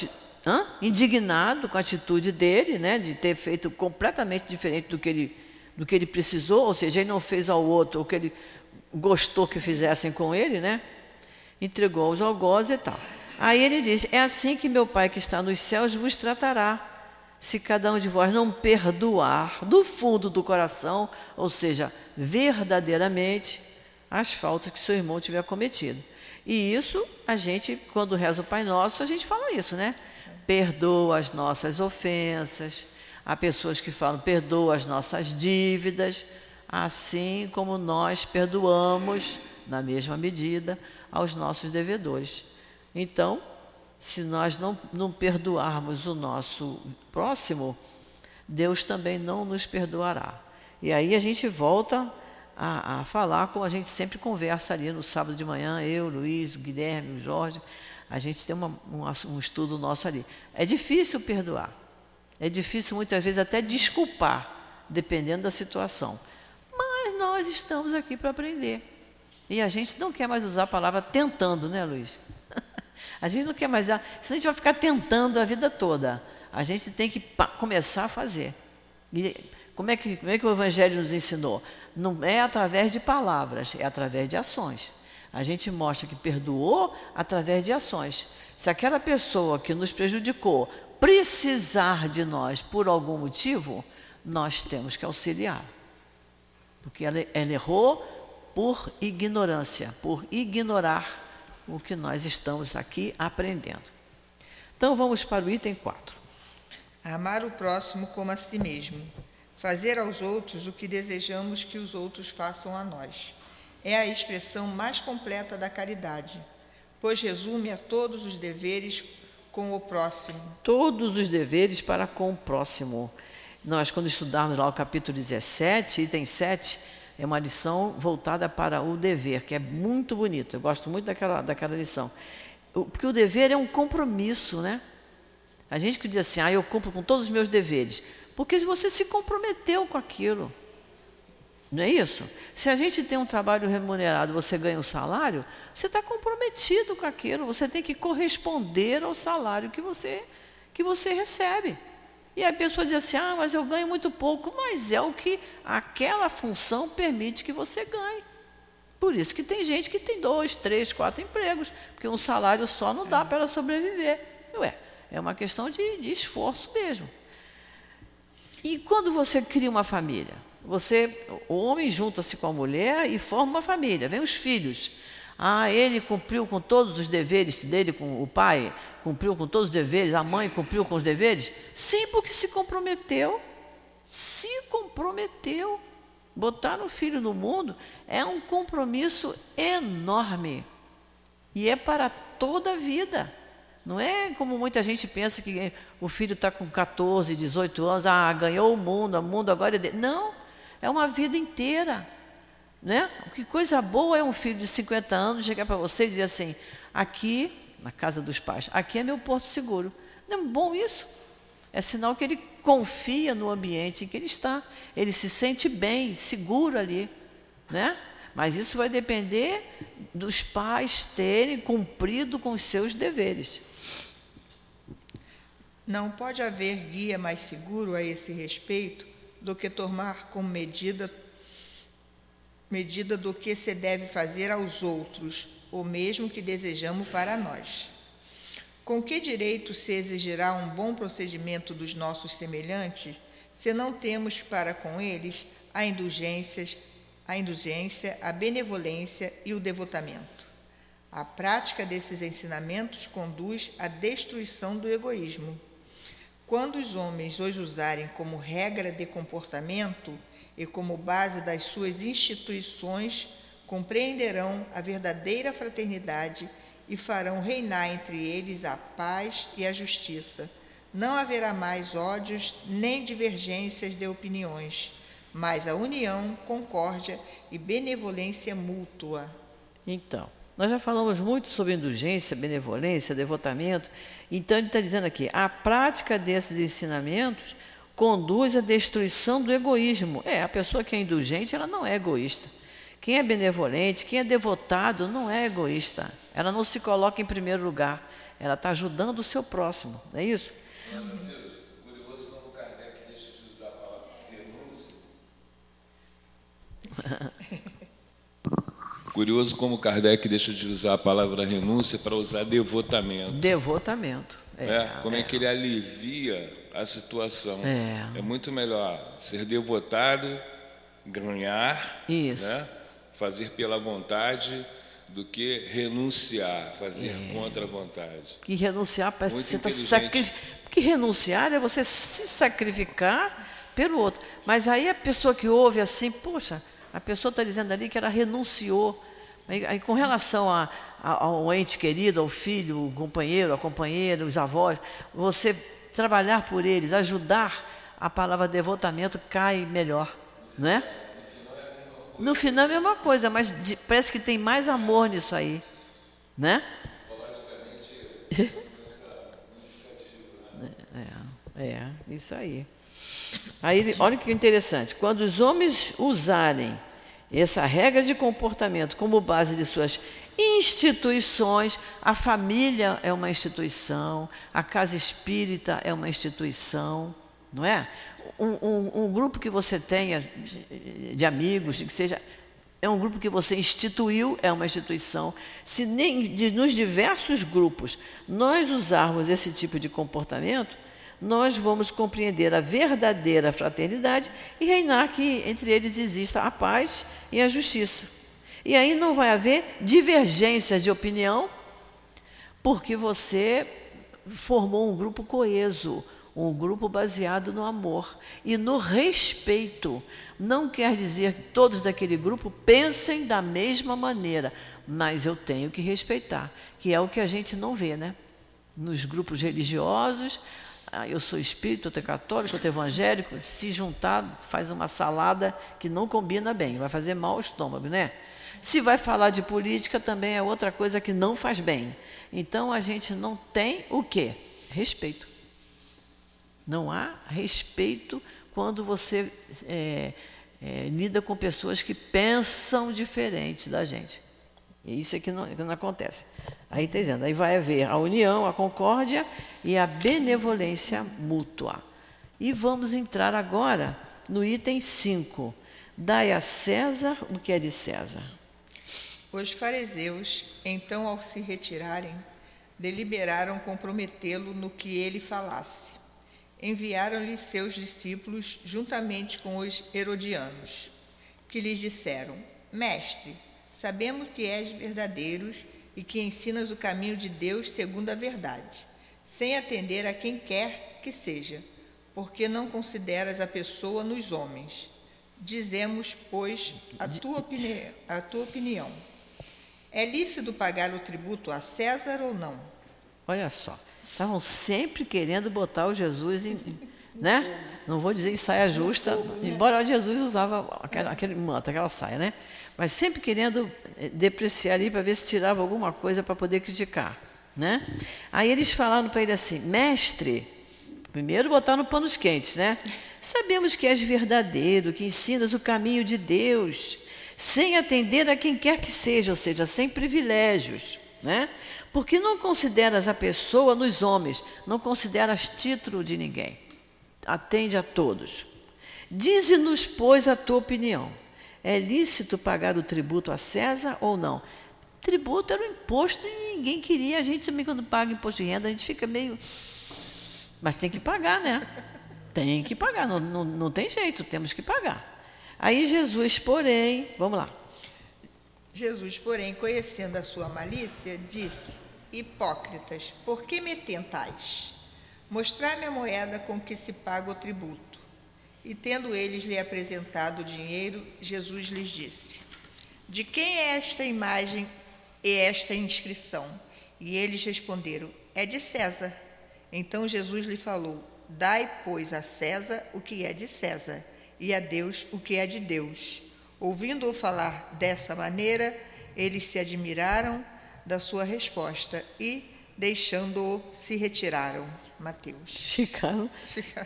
hã? indignado com a atitude dele, né, de ter feito completamente diferente do que, ele, do que ele precisou, ou seja, ele não fez ao outro o que ele gostou que fizessem com ele, né? entregou aos algozes e tal. Aí ele diz: É assim que meu Pai que está nos céus vos tratará, se cada um de vós não perdoar do fundo do coração, ou seja, verdadeiramente, as faltas que seu irmão tiver cometido. E isso, a gente, quando reza o Pai Nosso, a gente fala isso, né? Perdoa as nossas ofensas. Há pessoas que falam, perdoa as nossas dívidas, assim como nós perdoamos, na mesma medida, aos nossos devedores. Então, se nós não, não perdoarmos o nosso próximo, Deus também não nos perdoará. E aí a gente volta a, a, falar como a gente sempre conversa ali no sábado de manhã, eu, Luiz, o Guilherme, o Jorge, a gente tem uma, um, um estudo nosso ali. É difícil perdoar, é difícil muitas vezes até desculpar, dependendo da situação. Mas nós estamos aqui para aprender. E a gente não quer mais usar a palavra tentando, né, Luiz? A gente não quer mais usar, senão a gente vai ficar tentando a vida toda. A gente tem que começar a fazer. E como é que, como é que o Evangelho nos ensinou? Não é através de palavras, é através de ações. A gente mostra que perdoou através de ações. Se aquela pessoa que nos prejudicou precisar de nós por algum motivo, nós temos que auxiliar. Porque ela, ela errou por ignorância, por ignorar o que nós estamos aqui aprendendo. Então vamos para o item 4. Amar o próximo como a si mesmo fazer aos outros o que desejamos que os outros façam a nós. É a expressão mais completa da caridade, pois resume a todos os deveres com o próximo. Todos os deveres para com o próximo. Nós, quando estudarmos lá o capítulo 17, item 7, é uma lição voltada para o dever, que é muito bonito. Eu gosto muito daquela, daquela lição. porque o dever é um compromisso, né? A gente que diz assim, ah, eu cumpro com todos os meus deveres. Porque você se comprometeu com aquilo. Não é isso? Se a gente tem um trabalho remunerado, você ganha um salário, você está comprometido com aquilo, você tem que corresponder ao salário que você, que você recebe. E a pessoa diz assim: ah, mas eu ganho muito pouco, mas é o que aquela função permite que você ganhe. Por isso que tem gente que tem dois, três, quatro empregos, porque um salário só não dá para ela sobreviver. Ué, é uma questão de, de esforço mesmo. E quando você cria uma família? Você, o homem junta-se com a mulher e forma uma família, vem os filhos. Ah, ele cumpriu com todos os deveres dele, com o pai, cumpriu com todos os deveres, a mãe cumpriu com os deveres? Sim, porque se comprometeu. Se comprometeu. Botar um filho no mundo é um compromisso enorme. E é para toda a vida. Não é como muita gente pensa que o filho está com 14, 18 anos, ah, ganhou o mundo, o mundo agora é dele. Não, é uma vida inteira. Né? Que coisa boa é um filho de 50 anos chegar para você e dizer assim: aqui, na casa dos pais, aqui é meu porto seguro. Não é bom isso? É sinal que ele confia no ambiente em que ele está. Ele se sente bem, seguro ali. Né? Mas isso vai depender dos pais terem cumprido com os seus deveres. Não pode haver guia mais seguro a esse respeito do que tomar como medida medida do que se deve fazer aos outros, ou mesmo que desejamos para nós. Com que direito se exigirá um bom procedimento dos nossos semelhantes, se não temos para com eles a a indulgência, a benevolência e o devotamento? A prática desses ensinamentos conduz à destruição do egoísmo quando os homens os usarem como regra de comportamento e como base das suas instituições, compreenderão a verdadeira fraternidade e farão reinar entre eles a paz e a justiça. Não haverá mais ódios nem divergências de opiniões, mas a união, concórdia e benevolência mútua. Então, nós já falamos muito sobre indulgência, benevolência, devotamento. Então, ele está dizendo aqui: a prática desses ensinamentos conduz à destruição do egoísmo. É, a pessoa que é indulgente, ela não é egoísta. Quem é benevolente, quem é devotado, não é egoísta. Ela não se coloca em primeiro lugar. Ela está ajudando o seu próximo, não é isso? Curioso como Kardec deixa de usar a palavra renúncia. Curioso como Kardec deixa de usar a palavra renúncia para usar devotamento. Devotamento. É, é como é. é. que ele alivia a situação. É. é muito melhor ser devotado, ganhar, né? fazer pela vontade, do que renunciar, fazer é. contra a vontade. Que renunciar parece que você está sacrificando. Porque renunciar é você se sacrificar pelo outro. Mas aí a pessoa que ouve assim, poxa, a pessoa está dizendo ali que ela renunciou. Aí, com relação a, a, ao ente querido, ao filho, o companheiro, a companheira, os avós, você trabalhar por eles, ajudar, a palavra devotamento cai melhor, não é? No final é a mesma coisa, mas de, parece que tem mais amor nisso aí, né? é, é, isso aí. Aí, olha que interessante. Quando os homens usarem essa regra de comportamento como base de suas instituições, a família é uma instituição, a casa espírita é uma instituição, não é? Um, um, um grupo que você tenha de amigos, que seja é um grupo que você instituiu, é uma instituição. Se nem de, nos diversos grupos nós usarmos esse tipo de comportamento, nós vamos compreender a verdadeira fraternidade e reinar que entre eles exista a paz e a justiça. E aí não vai haver divergências de opinião, porque você formou um grupo coeso, um grupo baseado no amor e no respeito. Não quer dizer que todos daquele grupo pensem da mesma maneira, mas eu tenho que respeitar, que é o que a gente não vê, né? Nos grupos religiosos, eu sou espírita, eu sou católico, eu sou evangélico, se juntar faz uma salada que não combina bem, vai fazer mal ao estômago, né? Se vai falar de política, também é outra coisa que não faz bem. Então a gente não tem o quê? Respeito. Não há respeito quando você é, é, lida com pessoas que pensam diferente da gente. E isso é que não, que não acontece. Aí está dizendo, aí vai haver a união, a concórdia e a benevolência mútua. E vamos entrar agora no item 5. Dai a César o que é de César. Os fariseus, então, ao se retirarem, deliberaram comprometê-lo no que ele falasse. Enviaram-lhe seus discípulos juntamente com os herodianos, que lhes disseram: Mestre, sabemos que és verdadeiro e que ensinas o caminho de Deus segundo a verdade, sem atender a quem quer que seja, porque não consideras a pessoa nos homens. Dizemos, pois, a tua, opini a tua opinião. É lícito pagar o tributo a César ou não? Olha só, estavam sempre querendo botar o Jesus em. Né? Não vou dizer em saia justa, embora Jesus usava aquele, aquele manto, aquela saia, né? Mas sempre querendo eh, depreciar ali para ver se tirava alguma coisa para poder criticar. Né? Aí eles falaram para ele assim: Mestre, primeiro botar no panos quentes, né? Sabemos que és verdadeiro, que ensinas o caminho de Deus, sem atender a quem quer que seja, ou seja, sem privilégios, né? Porque não consideras a pessoa nos homens, não consideras título de ninguém. Atende a todos. Dize-nos, pois, a tua opinião. É lícito pagar o tributo a César ou não? Tributo era um imposto e ninguém queria. A gente também, quando paga imposto de renda, a gente fica meio. Mas tem que pagar, né? Tem que pagar, não, não, não tem jeito, temos que pagar. Aí Jesus, porém, vamos lá. Jesus, porém, conhecendo a sua malícia, disse: Hipócritas, por que me tentais? Mostrai-me a moeda com que se paga o tributo. E tendo eles lhe apresentado o dinheiro, Jesus lhes disse: De quem é esta imagem e esta inscrição? E eles responderam: É de César. Então Jesus lhe falou: Dai, pois, a César o que é de César, e a Deus o que é de Deus. Ouvindo-o falar dessa maneira, eles se admiraram da sua resposta e, deixando-o, se retiraram. Mateus. Ficaram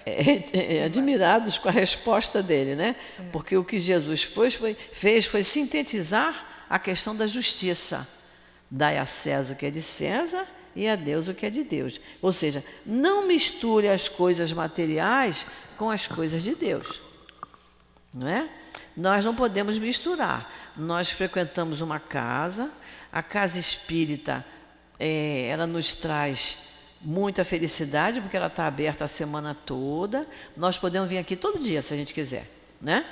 é, é, admirados com a resposta dele, né? Porque o que Jesus foi, foi, fez foi sintetizar a questão da justiça. Dai a César o que é de César e a Deus o que é de Deus. Ou seja, não misture as coisas materiais com as coisas de Deus. Não é? Nós não podemos misturar. Nós frequentamos uma casa, a casa espírita, é, ela nos traz muita felicidade, porque ela está aberta a semana toda. Nós podemos vir aqui todo dia, se a gente quiser, né?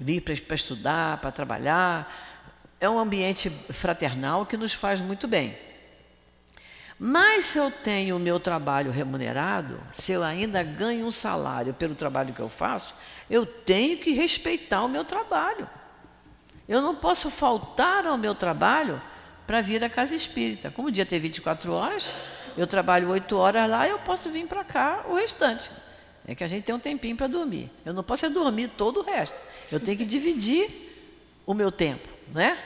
Vir para estudar, para trabalhar. É um ambiente fraternal que nos faz muito bem. Mas se eu tenho o meu trabalho remunerado, se eu ainda ganho um salário pelo trabalho que eu faço, eu tenho que respeitar o meu trabalho. Eu não posso faltar ao meu trabalho para vir à casa espírita. Como o dia tem 24 horas, eu trabalho 8 horas lá, eu posso vir para cá o restante. É que a gente tem um tempinho para dormir. Eu não posso é dormir todo o resto. Eu tenho que dividir o meu tempo, né?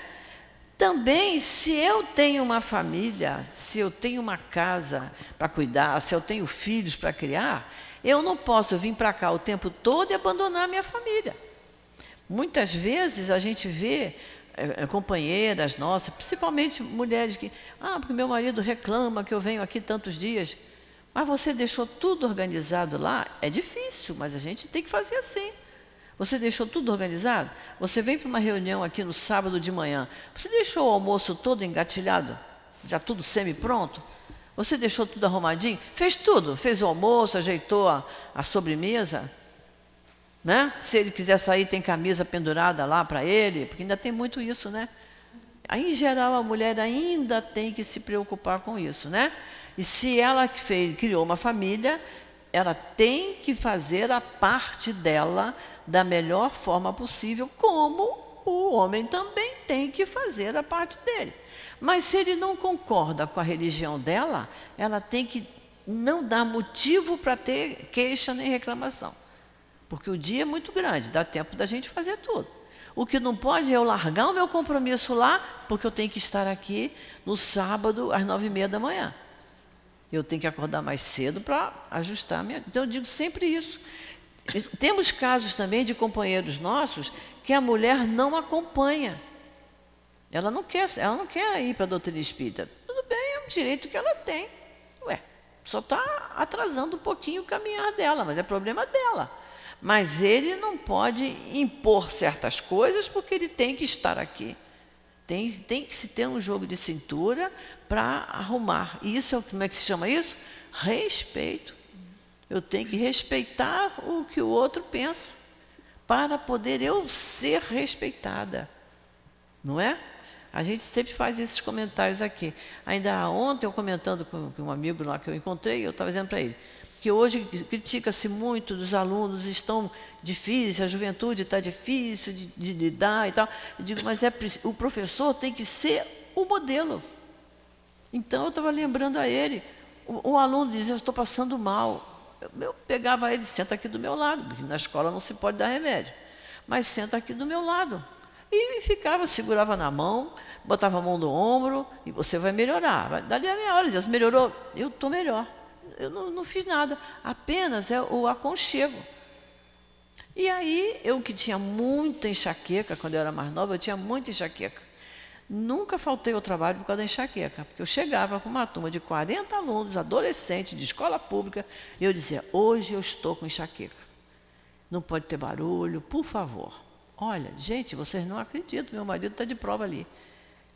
Também, se eu tenho uma família, se eu tenho uma casa para cuidar, se eu tenho filhos para criar, eu não posso vir para cá o tempo todo e abandonar minha família. Muitas vezes a gente vê é, companheiras nossas, principalmente mulheres que, ah, porque meu marido reclama que eu venho aqui tantos dias. Mas você deixou tudo organizado lá? É difícil, mas a gente tem que fazer assim. Você deixou tudo organizado? Você vem para uma reunião aqui no sábado de manhã. Você deixou o almoço todo engatilhado? Já tudo semi-pronto? Você deixou tudo arrumadinho? Fez tudo? Fez o almoço, ajeitou a, a sobremesa? Né? Se ele quiser sair, tem camisa pendurada lá para ele, porque ainda tem muito isso, né? Em geral, a mulher ainda tem que se preocupar com isso, né? E se ela fez, criou uma família, ela tem que fazer a parte dela da melhor forma possível, como o homem também tem que fazer a parte dele. Mas se ele não concorda com a religião dela, ela tem que não dar motivo para ter queixa nem reclamação. Porque o dia é muito grande, dá tempo da gente fazer tudo. O que não pode é eu largar o meu compromisso lá, porque eu tenho que estar aqui no sábado às nove e meia da manhã. Eu tenho que acordar mais cedo para ajustar minha. Então eu digo sempre isso. Temos casos também de companheiros nossos que a mulher não acompanha. Ela não quer, ela não quer ir para a doutrina espírita. Tudo bem, é um direito que ela tem. Ué, só está atrasando um pouquinho o caminhar dela, mas é problema dela. Mas ele não pode impor certas coisas porque ele tem que estar aqui. Tem, tem que se ter um jogo de cintura para arrumar. E isso é como é que se chama isso? Respeito. Eu tenho que respeitar o que o outro pensa para poder eu ser respeitada. Não é? A gente sempre faz esses comentários aqui. Ainda ontem, eu comentando com, com um amigo lá que eu encontrei, eu estava dizendo para ele que hoje critica-se muito dos alunos, estão difíceis, a juventude está difícil de, de, lidar e tal. Eu digo, mas é, o professor tem que ser o modelo. Então, eu estava lembrando a ele, o, o aluno dizia, eu estou passando mal. Eu, eu pegava ele, senta aqui do meu lado, porque na escola não se pode dar remédio. Mas senta aqui do meu lado. E ficava, segurava na mão, botava a mão no ombro, e você vai melhorar. Dali a meia hora, dizia, melhorou? Eu estou melhor. Eu não, não fiz nada, apenas é o aconchego. E aí, eu que tinha muita enxaqueca, quando eu era mais nova, eu tinha muita enxaqueca. Nunca faltei ao trabalho por causa da enxaqueca, porque eu chegava com uma turma de 40 alunos, adolescentes, de escola pública, e eu dizia: hoje eu estou com enxaqueca. Não pode ter barulho, por favor. Olha, gente, vocês não acreditam, meu marido está de prova ali.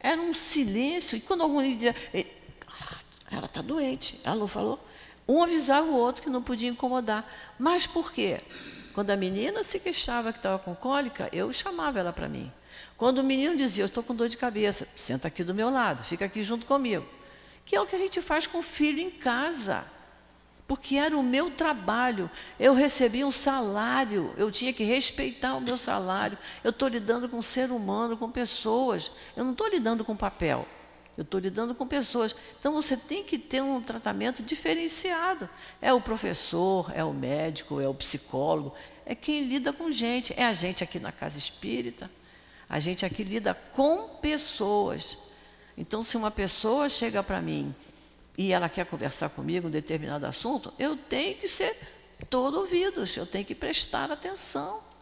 Era um silêncio, e quando algum dizia: ela está doente, ela não falou. Um avisava o outro que não podia incomodar. Mas por quê? Quando a menina se queixava que estava com cólica, eu chamava ela para mim. Quando o menino dizia, eu estou com dor de cabeça, senta aqui do meu lado, fica aqui junto comigo. Que é o que a gente faz com o filho em casa. Porque era o meu trabalho. Eu recebia um salário, eu tinha que respeitar o meu salário. Eu estou lidando com ser humano, com pessoas. Eu não estou lidando com papel. Eu estou lidando com pessoas. Então você tem que ter um tratamento diferenciado. É o professor, é o médico, é o psicólogo, é quem lida com gente. É a gente aqui na casa espírita. A gente aqui lida com pessoas. Então, se uma pessoa chega para mim e ela quer conversar comigo um determinado assunto, eu tenho que ser todo ouvidos, eu tenho que prestar atenção.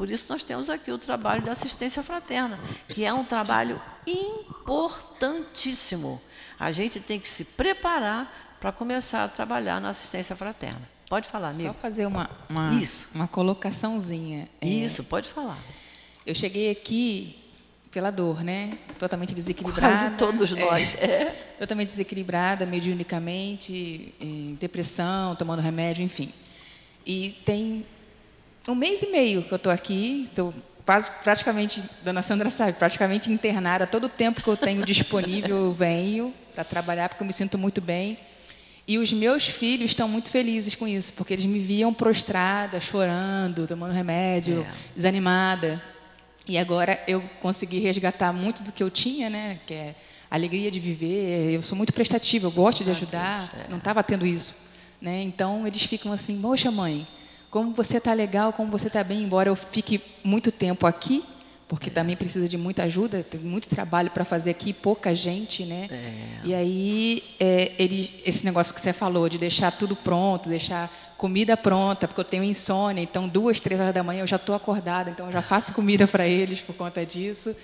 Por isso nós temos aqui o trabalho da assistência fraterna, que é um trabalho importantíssimo. A gente tem que se preparar para começar a trabalhar na assistência fraterna. Pode falar, amigo. Só fazer uma, uma, Isso. uma colocaçãozinha. É, Isso, pode falar. Eu cheguei aqui pela dor, né? Totalmente desequilibrada. Quase todos nós. É, Totalmente desequilibrada, mediunicamente, em depressão, tomando remédio, enfim. E tem um mês e meio que eu estou aqui, estou praticamente, dona Sandra sabe, praticamente internada. Todo o tempo que eu tenho disponível eu venho para trabalhar, porque eu me sinto muito bem. E os meus filhos estão muito felizes com isso, porque eles me viam prostrada, chorando, tomando remédio, É. desanimada. E agora eu consegui resgatar muito do que eu tinha, né? Que é alegria de viver. Eu sou muito prestativa, eu gosto de ajudar. Não estava tendo isso, né? Então eles ficam assim: "Poxa, mãe, como você está legal, como você está bem, embora eu fique muito tempo aqui, porque também precisa de muita ajuda, tem muito trabalho para fazer aqui, pouca gente, né? E aí, é, ele, esse negócio que você falou, de deixar tudo pronto, deixar comida pronta, porque eu tenho insônia, então duas, três horas da manhã eu já estou acordada, então eu já faço comida para eles por conta disso.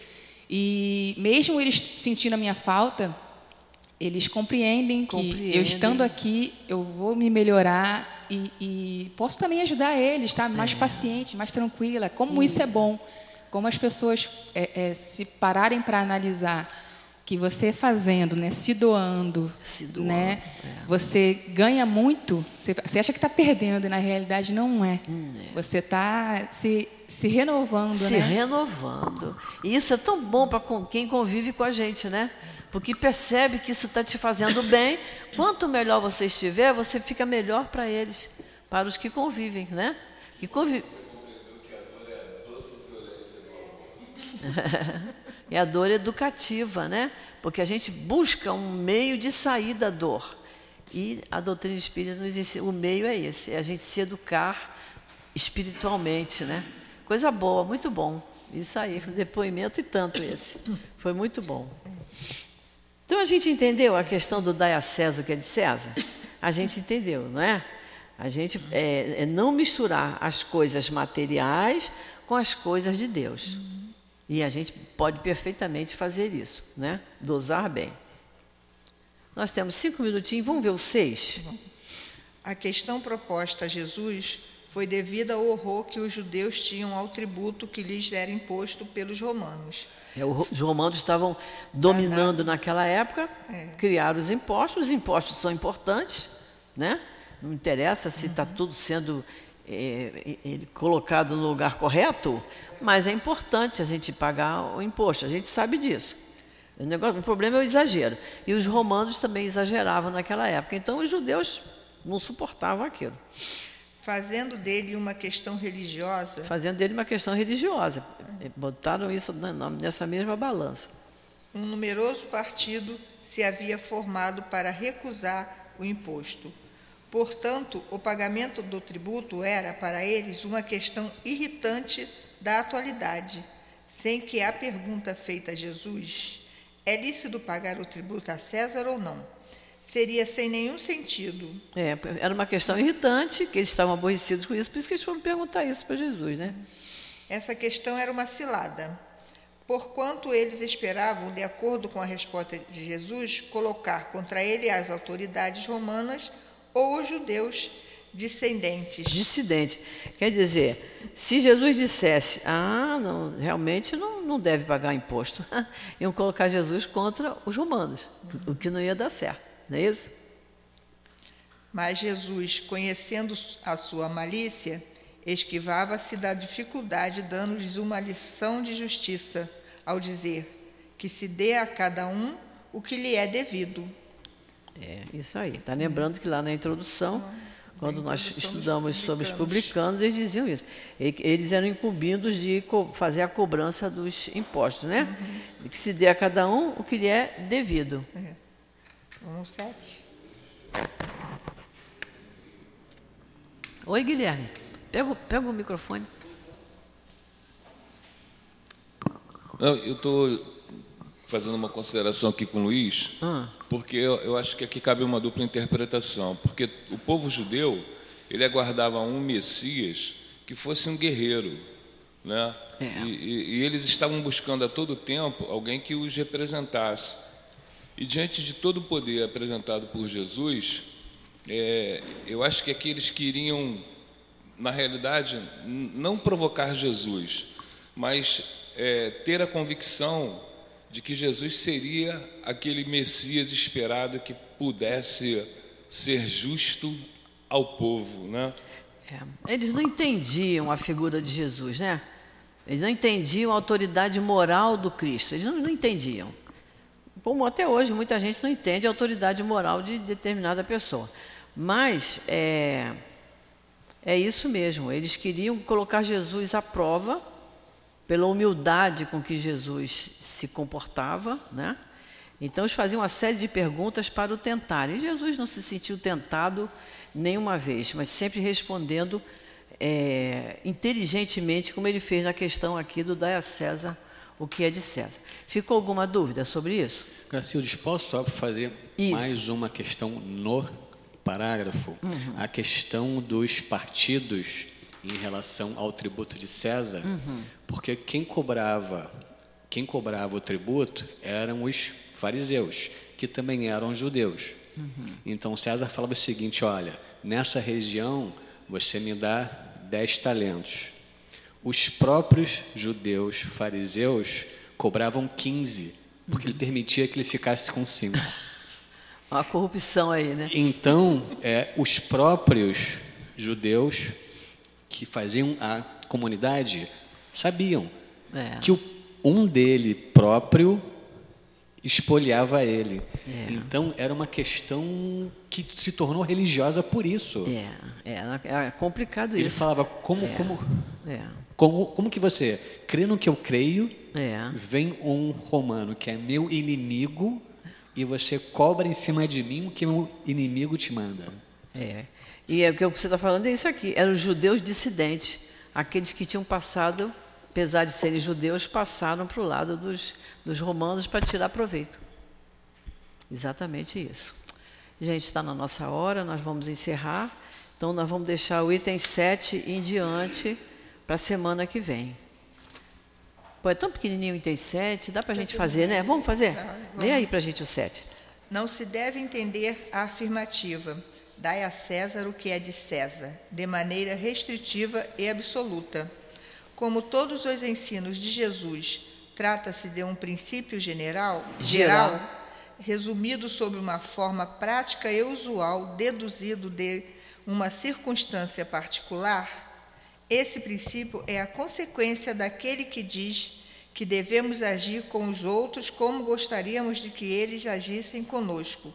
E mesmo eles sentindo a minha falta, eles compreendem que Compreendem. eu estando aqui, eu vou me melhorar e, e posso também ajudar eles, tá? Mais paciente, mais tranquila. Como isso é bom. Como as pessoas é, é, se pararem para analisar que você fazendo, né, se doando, Se doando, né, é. você ganha muito. Você, acha que está perdendo e na realidade não é. Você está se, se renovando, se né? renovando. E isso é tão bom para quem convive com a gente, né? Porque percebe que isso está te fazendo bem. Quanto melhor você estiver, você fica melhor para eles, para os que convivem, né? Que convivem. É a dor educativa, né? Porque a gente busca um meio de sair da dor. E a doutrina espírita nos ensina, o meio é esse, é a gente se educar espiritualmente, né? Coisa boa, muito bom. Isso aí, depoimento e tanto esse. Foi muito bom. Então a gente entendeu a questão do dar a César o que é de César? A gente entendeu, não é? A gente é, é não misturar as coisas materiais com as coisas de Deus. E a gente pode perfeitamente fazer isso, né? Dosar bem. Nós temos cinco minutinhos, vamos ver o seis. A questão proposta a Jesus foi devida ao horror que os judeus tinham ao tributo que lhes era imposto pelos romanos. É, os romanos estavam dominando naquela época, É. criaram os impostos. Os impostos são importantes, né? Não interessa se está tudo sendo é, é, colocado no lugar correto, mas é importante a gente pagar o imposto. A gente sabe disso. O, negócio, o problema é o exagero. E os romanos também exageravam naquela época. Então os judeus não suportavam aquilo, Fazendo dele uma questão religiosa, fazendo dele uma questão religiosa. Botaram isso nessa mesma balança. um numeroso partido se havia formado para recusar o imposto. Portanto, o pagamento do tributo era, para eles, uma questão irritante da atualidade, sem que a pergunta feita a Jesus: é lícito pagar o tributo a César ou não? Seria sem nenhum sentido. É, era uma questão irritante, que eles estavam aborrecidos com isso, por isso que eles foram perguntar isso para Jesus, né? Essa questão era uma cilada. Porquanto eles esperavam, de acordo com a resposta de Jesus, colocar contra ele as autoridades romanas ou os judeus descendentes. Dissidente. Quer dizer, se Jesus dissesse, ah, não, realmente não, não deve pagar imposto, iam colocar Jesus contra os romanos, o que não ia dar certo, não é isso? Mas Jesus, conhecendo a sua malícia, esquivava-se da dificuldade, dando-lhes uma lição de justiça, ao dizer que se dê a cada um o que lhe é devido. É, isso aí. Está lembrando que lá na introdução, então, quando nós estudamos sobre os publicanos, eles diziam isso. Eles eram incumbidos de fazer a cobrança dos impostos, né? Uhum. Que se dê a cada um o que lhe é devido. É. 117. Oi, Guilherme. Pega, pega o microfone. Não, eu estou fazendo uma consideração aqui com o Luiz, ah. porque eu, eu acho que aqui cabe uma dupla interpretação. Porque o povo judeu, ele aguardava um Messias que fosse um guerreiro, né? É. E, e, e, eles estavam buscando a todo tempo alguém que os representasse. E diante de todo o poder apresentado por Jesus, é, eu acho que aqui eles queriam, na realidade, não provocar Jesus, mas é, ter a convicção de que Jesus seria aquele Messias esperado que pudesse ser justo ao povo, né? É, Eles não entendiam a figura de Jesus, né? Eles não entendiam a autoridade moral do Cristo. Eles não, não entendiam. Como até hoje muita gente não entende a autoridade moral de determinada pessoa. Mas é, é isso mesmo. Eles queriam colocar Jesus à prova pela humildade com que Jesus se comportava, né? Então eles faziam uma série de perguntas para o tentar. E Jesus não se sentiu tentado nenhuma vez, mas sempre respondendo é, inteligentemente, como ele fez na questão aqui do Dai César o que é de César. Ficou alguma dúvida sobre isso? Gracildes, posso só fazer Isso. mais uma questão no parágrafo? A questão dos partidos em relação ao tributo de César, porque quem cobrava, quem cobrava o tributo eram os fariseus, que também eram judeus. Então César falava o seguinte: olha, nessa região você me dá dez talentos. Os próprios judeus fariseus cobravam 15, porque ele permitia que ele ficasse com cinco. Uma corrupção aí, né? Então, é, os próprios judeus que faziam a comunidade sabiam É. que o, um dele próprio espoliava ele. É. Então, era uma questão que se tornou religiosa por isso. É, é, é complicado Ele isso. falava, como, É. como, É, como, como que você crê no que eu creio, é. vem um romano que é meu inimigo e você cobra em cima de mim o que meu inimigo te manda. É. E é, o que você está falando é isso aqui. Eram os judeus dissidentes, aqueles que tinham passado apesar de serem judeus, passaram para o lado dos, dos romanos para tirar proveito. Exatamente isso. Gente, está na nossa hora, nós vamos encerrar. Então, nós vamos deixar o item 7 em diante para a semana que vem. Pô, é tão pequenininho o 7, dá para a gente fazer, né? Vamos fazer? Lê aí para a gente o 7. Não se deve entender a afirmativa dai a César o que é de César, de maneira restritiva e absoluta. Como todos os ensinos de Jesus trata-se de um princípio general, geral, geral, resumido sob uma forma prática e usual, deduzido de uma circunstância particular, esse princípio é a consequência daquele que diz que devemos agir com os outros como gostaríamos de que eles agissem conosco.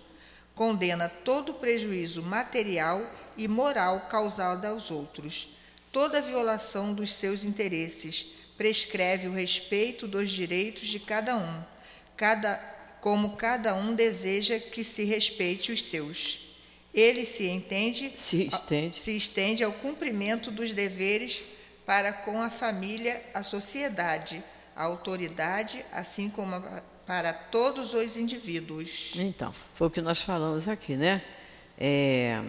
Condena todo prejuízo material e moral causado aos outros, toda violação dos seus interesses, prescreve o respeito dos direitos de cada um, cada, como cada um deseja que se respeite os seus. Ele se entende, se estende, se estende ao cumprimento dos deveres para com a família, a sociedade, a autoridade, assim como a para todos os indivíduos. Então, foi o que nós falamos aqui, né? É,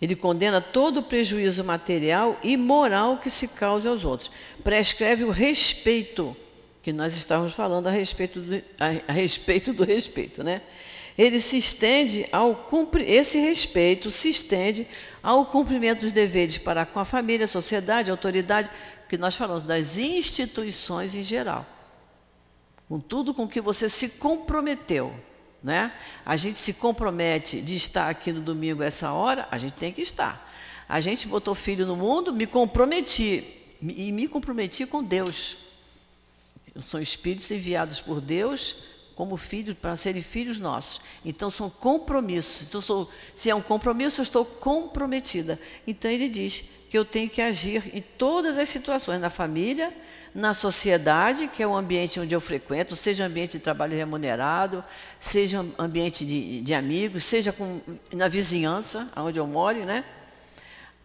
ele condena todo o prejuízo material e moral que se cause aos outros. Prescreve o respeito, que nós estávamos falando a respeito do, a, a respeito, do respeito, né? Ele se estende ao esse respeito se estende ao cumprimento dos deveres para com a família, sociedade, autoridade, que nós falamos das instituições em geral com tudo com que você se comprometeu. Né? A gente se compromete de estar aqui no domingo essa hora, a gente tem que estar. A gente botou filho no mundo, me comprometi e me comprometi com Deus. São espíritos enviados por Deus como filhos para serem filhos nossos. Então são compromissos. Se, sou, se é um compromisso, eu estou comprometida. Então ele diz que eu tenho que agir em todas as situações, na família, na sociedade, que é o ambiente onde eu frequento, seja ambiente de trabalho remunerado, seja ambiente de, de amigos, seja com, na vizinhança, onde eu moro, né?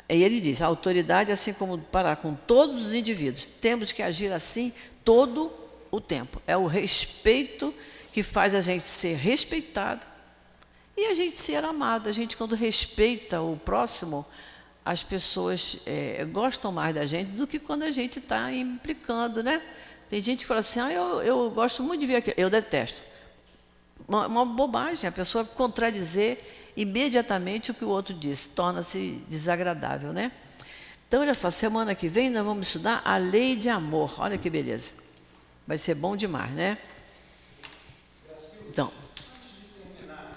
E ele diz: a autoridade, assim como para com todos os indivíduos, temos que agir assim todo o tempo. É o respeito que faz a gente ser respeitado e a gente ser amado. A gente, quando respeita o próximo, as pessoas é, gostam mais da gente do que quando a gente está implicando, né? Tem gente que fala assim, ah, eu, eu gosto muito de ver aquilo. Eu detesto. Uma, uma bobagem, a pessoa contradizer imediatamente o que o outro diz, torna-se desagradável, né? Então, olha só, semana que vem nós vamos estudar a lei de amor. Olha que beleza. Vai ser bom demais, né? Então.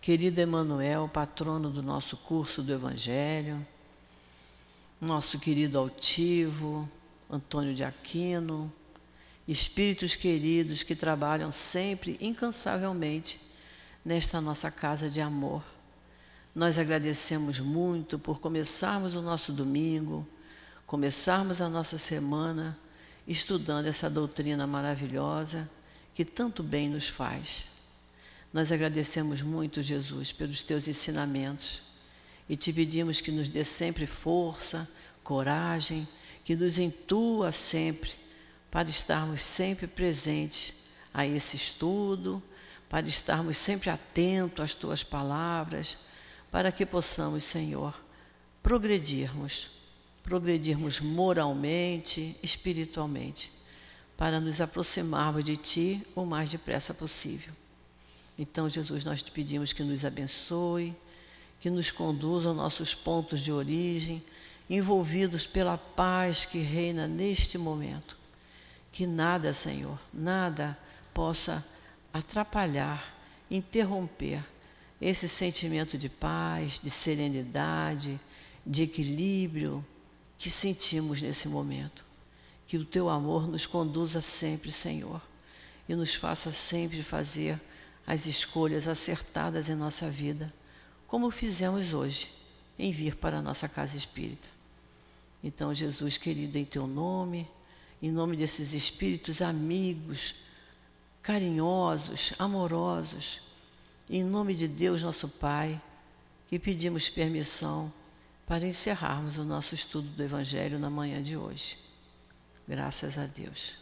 querido Emanuel, patrono do nosso curso do Evangelho, nosso querido altivo, Antônio de Aquino, espíritos queridos que trabalham sempre incansavelmente nesta nossa casa de amor. Nós agradecemos muito por começarmos o nosso domingo, começarmos a nossa semana estudando essa doutrina maravilhosa que tanto bem nos faz. Nós agradecemos muito, Jesus, pelos teus ensinamentos e te pedimos que nos dê sempre força, coragem, que nos intua sempre para estarmos sempre presentes a esse estudo, para estarmos sempre atentos às tuas palavras, para que possamos, Senhor, progredirmos, progredirmos moralmente, espiritualmente, para nos aproximarmos de Ti o mais depressa possível. Então, Jesus, nós te pedimos que nos abençoe, que nos conduza aos nossos pontos de origem, envolvidos pela paz que reina neste momento que nada, Senhor, nada possa atrapalhar, interromper esse sentimento de paz, de serenidade, de equilíbrio que sentimos nesse momento. que o teu amor nos conduza sempre, Senhor, e nos faça sempre fazer as escolhas acertadas em nossa vida, como fizemos hoje, em vir para a nossa casa espírita. Então, Jesus querido, em teu nome, em nome desses espíritos amigos, carinhosos, amorosos, em nome de Deus, nosso Pai, que pedimos permissão para encerrarmos o nosso estudo do Evangelho na manhã de hoje. Graças a Deus.